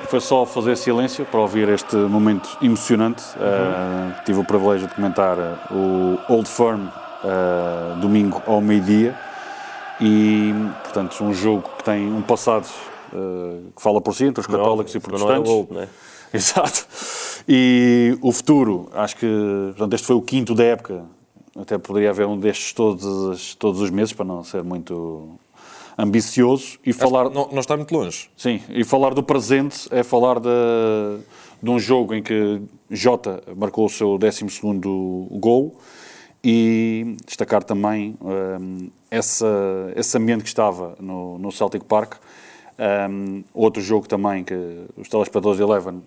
Speaker 4: foi só fazer silêncio para ouvir este momento emocionante. Uh, tive o privilégio de comentar uh, o Old Firm uh, domingo ao meio-dia e, portanto, um jogo que tem um passado que fala por si, entre os católicos e
Speaker 3: Não, não é
Speaker 4: protestantes.
Speaker 3: old, não é?
Speaker 4: Exato. E o futuro, acho que portanto, este foi o quinto da época. Até poderia haver um destes todos, todos os meses, para não ser muito ambicioso. E falar,
Speaker 5: Não, não está muito longe.
Speaker 4: sim, e falar do presente é falar de, de um jogo em que Jota marcou o seu 12º gol e destacar também hum, essa, esse ambiente que estava no, no Celtic Park. Um, outro jogo também que os telespectadores de Eleven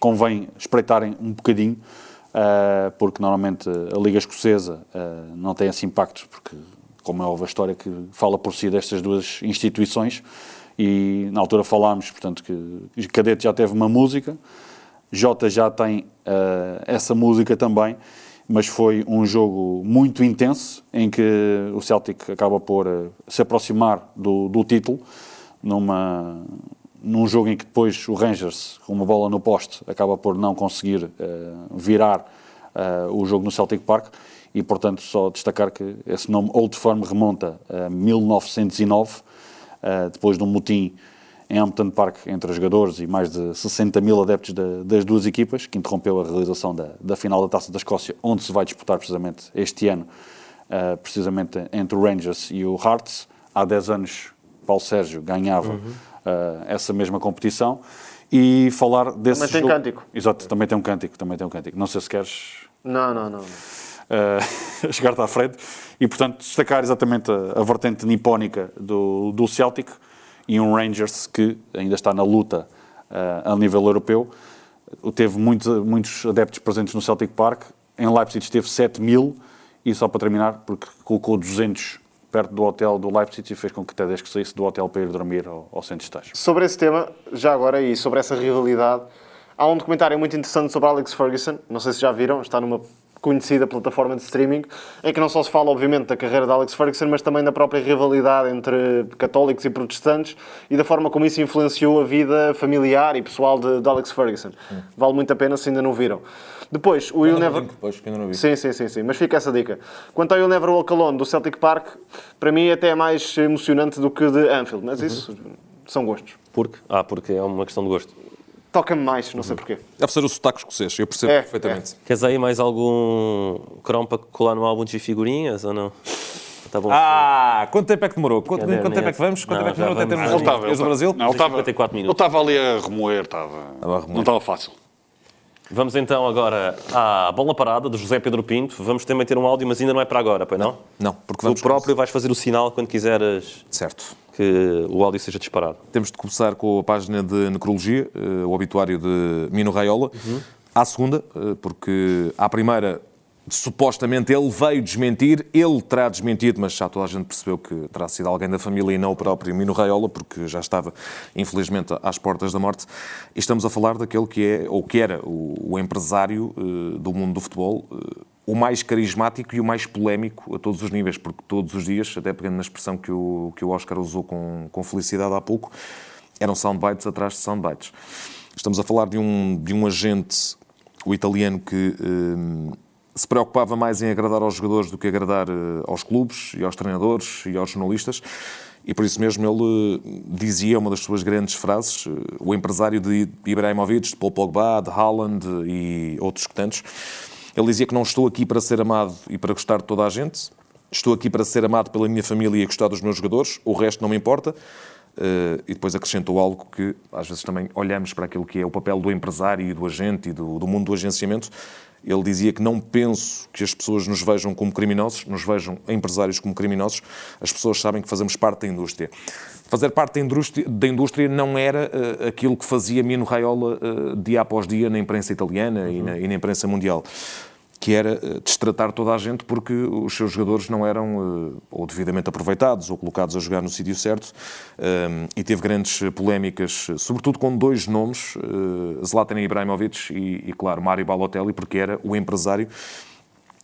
Speaker 4: convém espreitarem um bocadinho, porque normalmente a Liga Escocesa uh, não tem esse impacto, porque, como é óbvio, a história que fala por si destas duas instituições, e na altura falámos, portanto, que Cadete já teve uma música, Jota já tem uh, essa música também, mas foi um jogo muito intenso, em que o Celtic acaba por uh, se aproximar do, do título, numa, num jogo em que depois o Rangers, com uma bola no poste, acaba por não conseguir uh, virar uh, o jogo no Celtic Park, e portanto só destacar que esse nome Old Firm remonta a 1909, uh, depois de um motim em Hampton Park entre jogadores e mais de 60 mil adeptos da- das duas equipas, que interrompeu a realização da, da final da Taça da Escócia, onde se vai disputar precisamente este ano, precisamente entre o Rangers e o Hearts. Há 10 anos, Paulo Sérgio ganhava uh, essa mesma competição. E falar desse
Speaker 2: Também tem
Speaker 4: jogo-
Speaker 2: cântico.
Speaker 4: Exato, também tem um cântico, também tem um cântico. Não sei se queres
Speaker 2: Não, não, não.
Speaker 4: uh, chegar-te à frente e, portanto, destacar exatamente a, a vertente nipónica do, do Celtic e um Rangers que ainda está na luta uh, a nível europeu. Teve muitos, muitos adeptos presentes no Celtic Park. Em Leipzig teve 7 mil e, só para terminar, porque colocou 200 perto do hotel do Leipzig e fez com que Tedesco saísse do hotel para ir dormir ao, ao centro de estágio.
Speaker 2: Sobre esse tema, já agora, e sobre essa rivalidade, há um documentário muito interessante sobre Alex Ferguson, não sei se já viram, está numa conhecida plataforma de streaming, em que não só se fala, obviamente, da carreira de Alex Ferguson, mas também da própria rivalidade entre católicos e protestantes e da forma como isso influenciou a vida familiar e pessoal de, de Alex Ferguson. Vale muito a pena se ainda não viram. Depois, o You'll Never...
Speaker 5: Depois, que ainda não vi.
Speaker 2: Sim, sim, sim, sim. Mas fica essa dica. Quanto ao You'll Never Walk Alone do Celtic Park, para mim até é mais emocionante do que de Anfield. Mas isso são gostos.
Speaker 3: Porque? Ah, porque é uma questão de gosto.
Speaker 2: Toca-me mais, não sei porquê.
Speaker 5: Deve ser o sotaque escocês, eu percebo
Speaker 2: É,
Speaker 5: perfeitamente.
Speaker 3: Queres aí mais algum cromo para colar no álbum de figurinhas ou não? Está bom.
Speaker 5: Ah, quanto tempo é que demorou? Quanto, quanto tempo é que vamos? Quanto
Speaker 3: Não,
Speaker 5: tempo é que demorou até
Speaker 3: vamos.
Speaker 5: termos
Speaker 3: Ele estava,
Speaker 5: do Brasil?
Speaker 4: Não, ele estava,
Speaker 3: 54
Speaker 4: ele
Speaker 3: minutos.
Speaker 4: estava ali a remoer, estava,
Speaker 5: a remoer.
Speaker 4: não estava fácil.
Speaker 3: Vamos então agora à bola parada do José Pedro Pinto. Vamos também ter um áudio, mas ainda não é para agora, pois não?
Speaker 5: Não, porque
Speaker 3: Tu
Speaker 5: vamos...
Speaker 3: próprio vais fazer o sinal quando quiseres
Speaker 5: Certo.
Speaker 3: Que o áudio seja disparado.
Speaker 5: Temos de começar com a página de necrologia, eh, o obituário de Mino Raiola. À segunda, eh, porque à primeira, supostamente ele veio desmentir, ele terá desmentido, mas já toda a gente percebeu que terá sido alguém da família e não o próprio Mino Raiola, porque já estava, infelizmente, às portas da morte. E estamos a falar daquele que é, ou que era, o, o empresário eh, do mundo do futebol, o mais carismático e o mais polémico a todos os níveis, porque todos os dias, até pegando na expressão que o, que o Oscar usou com, com felicidade há pouco, eram soundbites atrás de soundbites. Estamos a falar de um, de um agente, o italiano, que hum, se preocupava mais em agradar aos jogadores do que agradar eh, aos clubes e aos treinadores e aos jornalistas. E por isso mesmo ele eh, dizia uma das suas grandes frases, eh, o empresário de Ibrahimovic, de Paul Pogba, de Haaland e outros tantos. Ele dizia que não estou aqui para ser amado e para gostar de toda a gente, estou aqui para ser amado pela minha família e gostar dos meus jogadores, o resto não me importa. Uh, e depois acrescentou algo que às vezes também olhamos para aquilo que é o papel do empresário e do agente e do, do mundo do agenciamento. Ele dizia que não penso que as pessoas nos vejam como criminosos, nos vejam empresários como criminosos. As pessoas sabem que fazemos parte da indústria. Fazer parte da indústria, da indústria não era uh, aquilo que fazia Mino Raiola uh, dia após dia na imprensa italiana e, na, e na imprensa mundial que era eh, destratar toda a gente porque os seus jogadores não eram eh, ou devidamente aproveitados ou colocados a jogar no sítio certo eh, e teve grandes polémicas, sobretudo com dois nomes, Zlatan Ibrahimovic e, e, claro, Mário Balotelli, porque era o empresário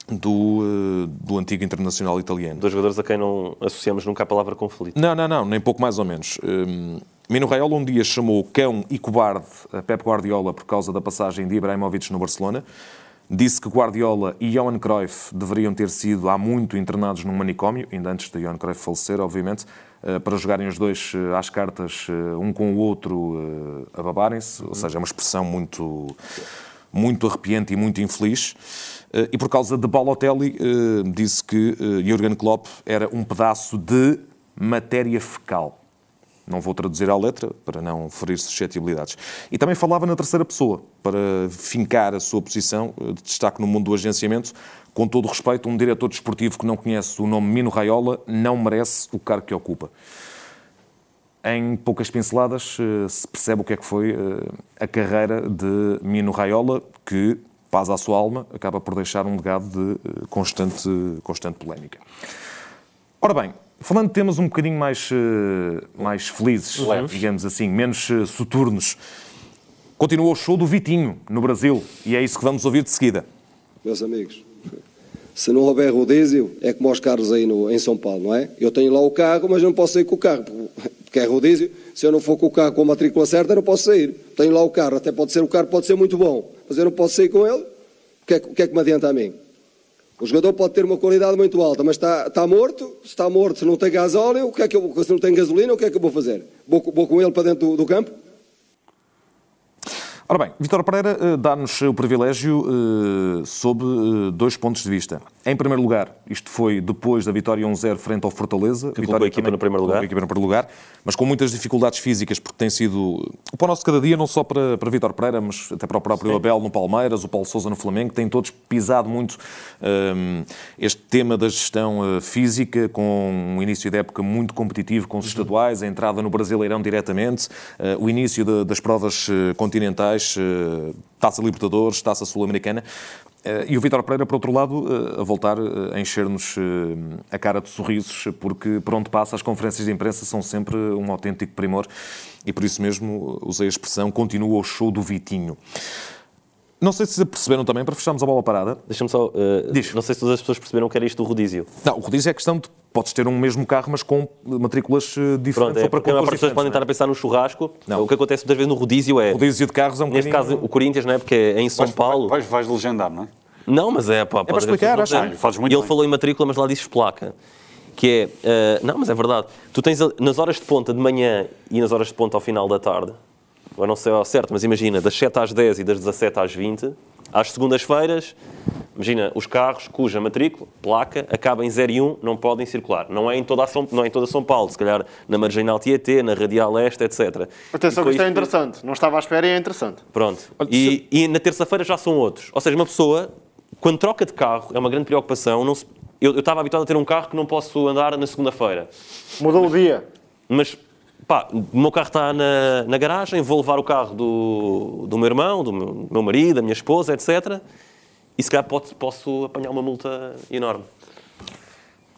Speaker 5: do, do antigo internacional italiano.
Speaker 3: Dois jogadores a quem não associamos nunca a palavra conflito.
Speaker 5: Não, não, não, nem pouco mais ou menos. Um, Mino Raiola um dia chamou cão e cobarde a Pep Guardiola por causa da passagem de Ibrahimovic no Barcelona. Disse que Guardiola e Johan Cruyff deveriam ter sido há muito internados num manicômio, ainda antes de Johan Cruyff falecer, obviamente, eh, para jogarem os dois eh, às cartas, eh, um com o outro, a babarem-se. Ou seja, é uma expressão muito, muito arrepiante e muito infeliz. E por causa de Balotelli, disse que Jurgen Klopp era um pedaço de matéria fecal. Não vou traduzir à letra para não ferir suscetibilidades. E também falava na terceira pessoa, para fincar a sua posição de destaque no mundo do agenciamento. Com todo respeito, um diretor desportivo que não conhece o nome Mino Raiola não merece o cargo que ocupa. Em poucas pinceladas se percebe o que é que foi a carreira de Mino Raiola, que, paz à sua alma, acaba por deixar um legado de constante, constante polémica. Ora bem, Falando de temas um bocadinho mais, mais felizes, Leves. digamos assim, menos soturnos, continua o show do Vitinho no Brasil e é isso que vamos ouvir de seguida.
Speaker 6: Meus amigos, se não houver rodízio, é como aos carros aí no, em São Paulo, não é? Eu tenho lá o carro, mas não posso sair com o carro, porque é rodízio. Se eu não for com o carro com a matrícula certa, eu não posso sair. Tenho lá o carro, até pode ser o carro, pode ser muito bom, mas eu não posso sair com ele. O que é, o que, é que me adianta a mim? O jogador pode ter uma qualidade muito alta, mas está, está morto. Se está morto, se não tem gasóleo, o que é que eu, se não tem gasolina, o que é que eu vou fazer? Vou, vou com ele para dentro do, do campo?
Speaker 5: Ora bem, Vitor Pereira uh, dá-nos o privilégio uh, sob uh, dois pontos de vista. Em primeiro lugar, isto foi depois da vitória 1-0 frente ao Fortaleza.
Speaker 3: Que colocou a equipa no primeiro lugar.
Speaker 5: A equipa no primeiro lugar, mas com muitas dificuldades físicas, porque tem sido o pão nosso cada dia, não só para, para Vitor Pereira, mas até para o próprio Sim. Abel no Palmeiras, o Paulo Sousa no Flamengo, têm todos pisado muito um, este tema da gestão física, com um início de época muito competitivo com os uhum. estaduais, a entrada no Brasileirão diretamente, o início de, das provas continentais Taça Libertadores, Taça Sul-Americana. E o Vítor Pereira, por outro lado, a voltar a encher-nos a cara de sorrisos, porque por onde passa as conferências de imprensa são sempre um autêntico primor e por isso mesmo usei a expressão continua o show do Vitinho. Não sei se perceberam também, para fecharmos a bola parada.
Speaker 3: Deixa-me só. Uh,
Speaker 5: Diz.
Speaker 3: Não sei se todas as pessoas perceberam que era isto do rodízio.
Speaker 5: Não, o rodízio é questão de. Podes ter um mesmo carro, mas com matrículas diferentes
Speaker 3: Pronto, é,
Speaker 5: ou para
Speaker 3: porque as pessoas podem estar a pensar no churrasco.
Speaker 5: Não.
Speaker 3: O que acontece muitas vezes no rodízio é.
Speaker 5: O rodízio de carros é um
Speaker 3: Neste caso, o Corinthians, não é? Porque é em São
Speaker 4: Vais,
Speaker 3: Paulo.
Speaker 4: vais, vais legendar, não é?
Speaker 3: Não, mas é pá,
Speaker 5: para explicar, acho
Speaker 3: que
Speaker 5: que
Speaker 4: fazes muito
Speaker 3: ele
Speaker 4: bem.
Speaker 3: falou em matrícula, mas lá dizes placa. Que é. eh, não, mas é verdade. Tu tens a- nas horas de ponta de manhã e nas horas de ponta ao final da tarde, eu não sei ao certo, mas imagina, das 7 às 10 e das 17 às 20, às segundas-feiras, imagina, os carros cuja matrícula, placa, acaba em 0 e 1, não podem circular. Não é em toda, a São, não é em toda São Paulo, se calhar na Marginal Tietê, na Radial Leste, etc.
Speaker 2: Atenção, que isto é interessante. Não estava à espera e é interessante.
Speaker 3: Pronto. E, e na terça-feira já são outros. Ou seja, uma pessoa, quando troca de carro, é uma grande preocupação. Não se- eu, eu estava habituado a ter um carro que não posso andar na segunda-feira.
Speaker 2: Mudou o dia.
Speaker 3: Mas, pá, o meu carro está na, na garagem, vou levar o carro do, do meu irmão, do meu, do meu marido, da minha esposa, etc. E se calhar posso, posso apanhar uma multa enorme.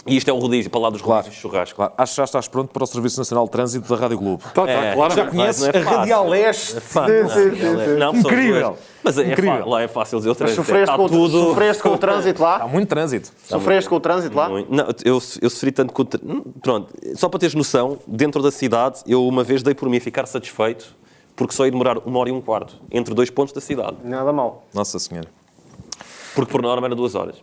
Speaker 3: E isto é o rodízio, para lá dos
Speaker 5: Claro.
Speaker 3: rodízios de churrasco.
Speaker 5: Claro, acho que já estás pronto para o Serviço Nacional de Trânsito da Rádio Globo.
Speaker 4: Tá, tá, claro.
Speaker 5: Já conheces
Speaker 3: não é
Speaker 5: a. Radial Leste?
Speaker 3: Fácil,
Speaker 2: sim,
Speaker 3: não,
Speaker 2: sim,
Speaker 3: ela é- não, são
Speaker 5: Incrível.
Speaker 3: Mas é, é
Speaker 5: Incrível.
Speaker 3: fácil, lá é fácil dizer outra
Speaker 2: Mas
Speaker 3: vez.
Speaker 2: sofreste, com, o-
Speaker 3: tudo...
Speaker 2: sofreste com o trânsito
Speaker 5: Há
Speaker 2: lá?
Speaker 5: muito trânsito.
Speaker 2: Sofreste com o trânsito lá?
Speaker 3: Não, eu, eu sofri tanto com o. tr- Hum, Pronto, só para teres noção, dentro da cidade, eu uma vez dei por mim a ficar satisfeito porque só ia demorar uma hora e um quarto entre dois pontos da cidade.
Speaker 2: Nada mal.
Speaker 5: Nossa Senhora.
Speaker 3: Porque por norma era duas horas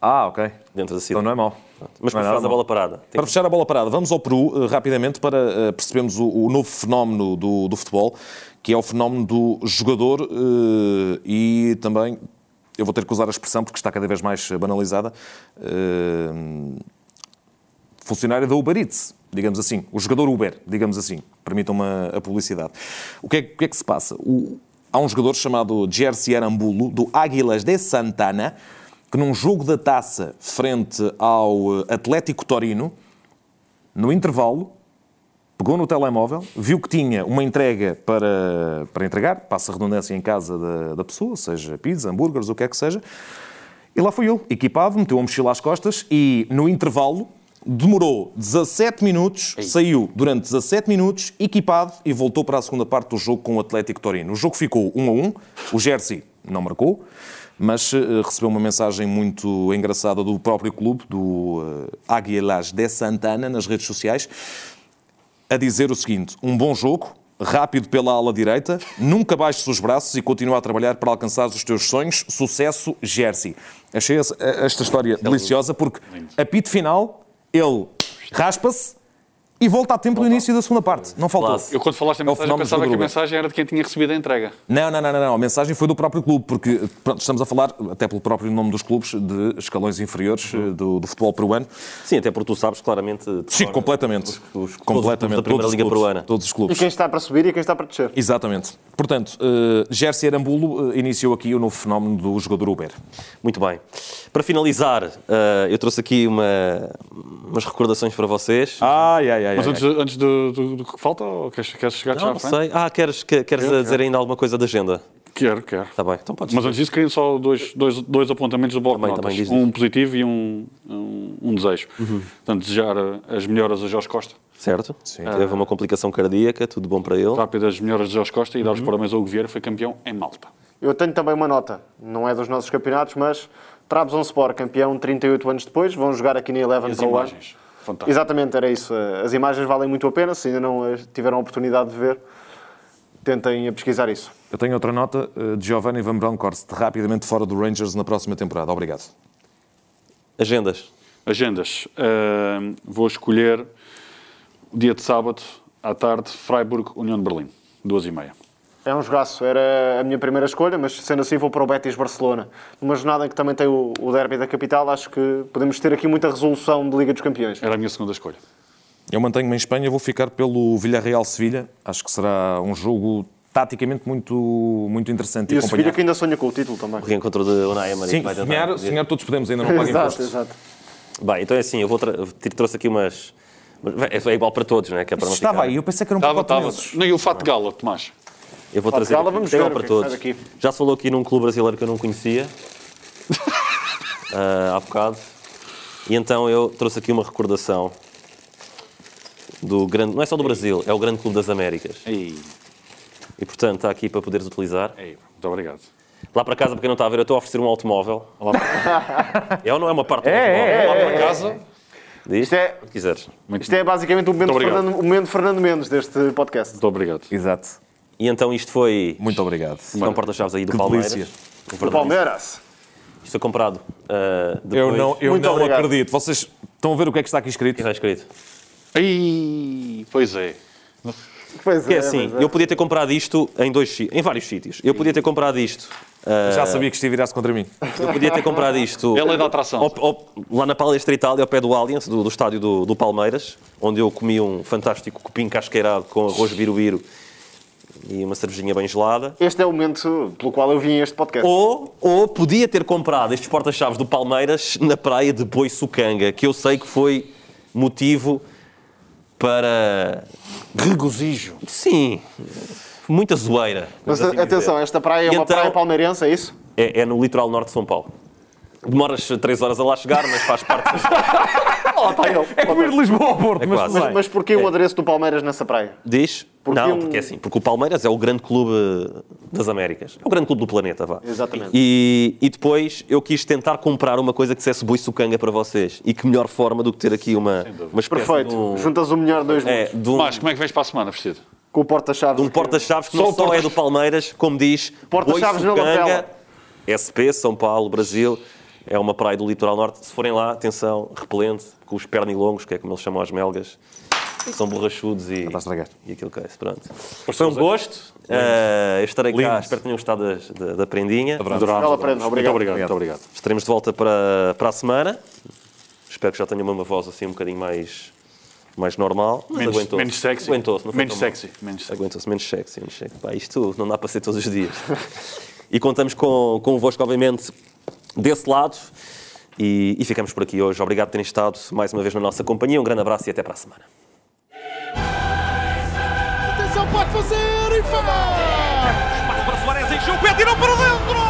Speaker 5: Ah, ok.
Speaker 3: dentro da
Speaker 5: Então
Speaker 3: cidade.
Speaker 5: não é mau.
Speaker 3: Mas
Speaker 5: é nada
Speaker 3: faz a bola parada.
Speaker 5: Para fechar a bola parada, vamos ao Peru eh, rapidamente para eh, percebermos o, o novo fenómeno do, do futebol, que é o fenómeno do jogador eh, e também, eu vou ter que usar a expressão porque está cada vez mais banalizada, funcionário da Uber Eats, digamos assim, o jogador Uber, digamos assim, permitam-me a, publicidade. O que, é, o que é que se passa? O- há um jogador chamado Jersey Arambulo, do Águilas de Santana, que num jogo da taça frente ao eh, Atlético Torino, no intervalo, pegou no telemóvel, viu que tinha uma entrega para, para entregar, passa a redundância em casa da, da pessoa, seja pizza, hambúrgueres, o que é que seja, e lá foi ele, equipado, meteu a mochila às costas e, no intervalo, demorou 17 minutos, saiu durante 17 minutos, equipado, e voltou para a segunda parte do jogo com o Atlético Torino. O jogo ficou 1 a 1, o Jersey não marcou, mas eh, recebeu uma mensagem muito engraçada do próprio clube, do uh, Águilas de Santana, nas redes sociais, a dizer o seguinte: um bom jogo, rápido pela ala direita, nunca baixes os braços e continua a trabalhar para alcançar os teus sonhos. Sucesso, Jersey. Achei essa- esta história deliciosa porque, apito final, ele raspa-se e volta a tempo do início da segunda parte. Não faltou.
Speaker 3: Classe.
Speaker 4: Eu quando falaste a
Speaker 5: É
Speaker 4: mensagem
Speaker 5: fenómeno
Speaker 4: pensava que a mensagem era de quem tinha recebido a entrega.
Speaker 5: Não, não, não, não, não. A mensagem foi do próprio clube, porque pronto, estamos a falar, até pelo próprio nome dos clubes, de escalões inferiores eh, do, do futebol peruano.
Speaker 3: Sim, até porque tu sabes claramente.
Speaker 5: Sim,
Speaker 3: fora,
Speaker 5: completamente.
Speaker 3: os- os- todos
Speaker 5: completamente.
Speaker 3: da Primeira
Speaker 5: todos os
Speaker 3: Liga
Speaker 5: clubes,
Speaker 3: Peruana.
Speaker 5: Todos os
Speaker 2: E
Speaker 5: clubes.
Speaker 2: quem está para subir e quem está para descer.
Speaker 5: Exatamente. Portanto, uh, Jersey Arambulo eh, iniciou aqui o novo fenómeno do jogador Uber.
Speaker 3: Muito bem. Para finalizar, eh, eu trouxe aqui uma, umas recordações para vocês.
Speaker 5: Ai, ai, ai.
Speaker 4: Mas
Speaker 5: ai,
Speaker 4: antes, antes do, do- do que falta, ou queres, queres chegar já
Speaker 3: não,
Speaker 4: à
Speaker 3: não sei. Ah, queres, que- queres
Speaker 4: Quero,
Speaker 3: dizer
Speaker 4: quero.
Speaker 3: ainda alguma coisa da agenda?
Speaker 4: Quero, quero.
Speaker 3: Está bem, então podes
Speaker 4: Mas antes disso, queria só dois, dois, dois apontamentos do bloco
Speaker 3: Também,
Speaker 4: de
Speaker 3: também
Speaker 4: Um positivo e um, um, um desejo. Portanto, desejar as melhoras a Jorge Costa.
Speaker 3: Certo? Teve uma complicação cardíaca, tudo bom para ele.
Speaker 4: Rápidas melhoras de Jorge Costa e dar os parabéns ao Vieira, foi campeão em Malta.
Speaker 2: Eu tenho também uma nota. Não é dos nossos campeonatos, mas Trabzonspor, campeão 38 anos depois. Vão jogar aqui na Eleven
Speaker 4: E as
Speaker 2: para o ano.
Speaker 4: Fantástico.
Speaker 2: Exatamente, era isso. As imagens valem muito a pena. Se ainda não as tiveram a oportunidade de ver, tentem pesquisar isso.
Speaker 5: Eu tenho outra nota eh, de Giovanni Van Bronckhorst, rapidamente fora do Rangers na próxima temporada. Obrigado.
Speaker 3: Agendas.
Speaker 4: Agendas. Ahm, vou escolher o dia de sábado, à tarde, Freiburg, União de Berlim. Duas e meia.
Speaker 2: É um jogaço, era a minha primeira escolha, mas sendo assim vou para o Betis Barcelona. Numa jornada em que também tem o, o derby da capital, acho que podemos ter aqui muita resolução de Liga dos Campeões.
Speaker 4: Era a minha segunda escolha.
Speaker 5: Eu mantenho-me em Espanha, vou ficar pelo Villarreal-Sevilha. Acho que será um jogo taticamente muito, muito interessante
Speaker 2: E o Sevilha que ainda sonha com o título também.
Speaker 3: O reencontro de Unai Emery.
Speaker 5: Sim,
Speaker 3: que vai
Speaker 5: sonhar, sonhar todos podemos, ainda não pago
Speaker 2: Exato,
Speaker 5: impostos.
Speaker 2: exato.
Speaker 3: Bem, então é assim, eu vou trouxe aqui umas. É igual para todos, não é? Que é para não
Speaker 5: Estava
Speaker 3: ficar-
Speaker 5: aí, eu pensei que era um
Speaker 4: Estava,
Speaker 5: pacote
Speaker 4: estava. Não, e o fato de gala, Tomás?
Speaker 3: Eu vou trazer. Aqui-
Speaker 2: vamos
Speaker 3: é
Speaker 2: ver
Speaker 3: para
Speaker 2: é
Speaker 3: todos. Já se falou aqui num clube brasileiro que eu não conhecia ah, há bocado. E então eu trouxe aqui uma recordação do grande. Não é só do Brasil, é o Grande Clube das Américas.
Speaker 4: Ei,
Speaker 3: E portanto está aqui para poderes utilizar.
Speaker 4: ei, muito obrigado.
Speaker 3: Lá para casa, para quem não está a ver, eu estou a oferecer um automóvel. Lá para... é ou não é uma parte do automóvel?
Speaker 2: é,
Speaker 4: Lá para casa,
Speaker 3: Diz?
Speaker 2: Isto é-
Speaker 3: quiseres.
Speaker 4: muito,
Speaker 2: Isto é basicamente o momento. Fernando, o momento Fernando Mendes deste podcast.
Speaker 4: muito obrigado.
Speaker 5: Exato.
Speaker 3: E então isto foi.
Speaker 5: Muito obrigado.
Speaker 3: São porta-chaves aí do
Speaker 5: Que
Speaker 3: Palmeiras.
Speaker 5: delícia.
Speaker 3: É.
Speaker 2: Palmeiras.
Speaker 3: Isto foi comprado ah, depois.
Speaker 5: Eu não, eu
Speaker 2: Muito
Speaker 5: não
Speaker 2: obrigado.
Speaker 5: acredito. Vocês estão a ver o que é que está aqui escrito?
Speaker 3: Está escrito.
Speaker 4: Ei, pois é.
Speaker 2: Pois
Speaker 3: Que é
Speaker 2: é,
Speaker 3: assim,
Speaker 2: é.
Speaker 3: eu podia ter comprado isto em, dois, em vários sítios. Eu podia ter comprado isto. ah,
Speaker 5: Já sabia que isto ia virar-se contra mim.
Speaker 3: Eu podia ter comprado isto.
Speaker 4: É lei da atração.
Speaker 3: ao- ao- lá na Palestra Itália, ao pé do Allianz, do, do estádio do, do Palmeiras, onde eu comi um fantástico cupim casqueirado com arroz birubiru e uma cervejinha bem gelada.
Speaker 2: Este é o momento pelo qual eu vim a este podcast.
Speaker 3: Ou, ou podia ter comprado estes porta-chaves do Palmeiras na praia de Boiçucanga, que eu sei que foi motivo para.
Speaker 4: Regozijo.
Speaker 3: Sim, muita zoeira.
Speaker 2: Mas
Speaker 3: assim
Speaker 2: atenção,
Speaker 3: dizer.
Speaker 2: esta praia é
Speaker 3: E
Speaker 2: uma
Speaker 3: então-
Speaker 2: praia palmeirense, é isso?
Speaker 3: É, é no litoral norte de São Paulo. Demoras 3 horas a lá chegar, mas faz parte.
Speaker 5: É como ir de Lisboa ao Porto,
Speaker 3: É
Speaker 5: mas
Speaker 3: quase.
Speaker 2: Mas, mas porquê o adereço do Palmeiras nessa praia?
Speaker 3: Diz?
Speaker 2: Porque
Speaker 3: não,
Speaker 2: um-
Speaker 3: porque é assim. Porque o Palmeiras é o grande clube das Américas. É o grande clube do planeta, vá.
Speaker 2: Exatamente.
Speaker 3: E, e depois eu quis tentar comprar uma coisa que dissesse boiçucanga para vocês. E que melhor forma do que ter aqui uma, uma espécie
Speaker 2: Perfeito.
Speaker 3: de um,
Speaker 2: Juntas o melhor dois
Speaker 3: é, de um,
Speaker 4: Mas como é que vens para a semana vestido?
Speaker 2: Com o porta-chaves.
Speaker 3: de um porta-chaves que
Speaker 4: Só
Speaker 3: não só
Speaker 4: porta-
Speaker 3: é do Palmeiras, como diz
Speaker 2: Porta-chaves na
Speaker 3: Boiçucanga,
Speaker 2: lapela.
Speaker 3: SP, São Paulo, Brasil. É uma praia do litoral norte. Se forem lá, atenção, repelente, com os pernilongos, que é como eles chamam as melgas. São borrachudos e, e aquilo que é isso. Pronto. Foi um gosto. Eh, estarei cá.
Speaker 5: Lindo.
Speaker 3: Espero que tenham gostado das- da, da prendinha.
Speaker 4: Adorámos.
Speaker 2: Bela
Speaker 4: adorámos.
Speaker 2: prenda,
Speaker 4: Muito
Speaker 2: obrigado.
Speaker 4: obrigado. Muito obrigado.
Speaker 3: Estaremos de volta para, para a semana. Espero que já tenha uma voz assim um bocadinho mais, mais normal. Mas
Speaker 4: Menos,
Speaker 3: aguentou-se.
Speaker 4: menos sexy.
Speaker 3: Aguentou-se, não foi
Speaker 4: menos sexy. Menos sexy.
Speaker 3: Aguentou-se menos sexy, menos sexy. Pá, isto não dá para ser todos os dias. e contamos com, convosco, obviamente, desse lado. E, e ficamos por aqui hoje. Obrigado por terem estado mais uma vez na nossa companhia. Um grande abraço e até para a semana.
Speaker 7: Atenção, pode fazer e faz!
Speaker 8: Espaço para Soares, encheu o pé, tirou para dentro!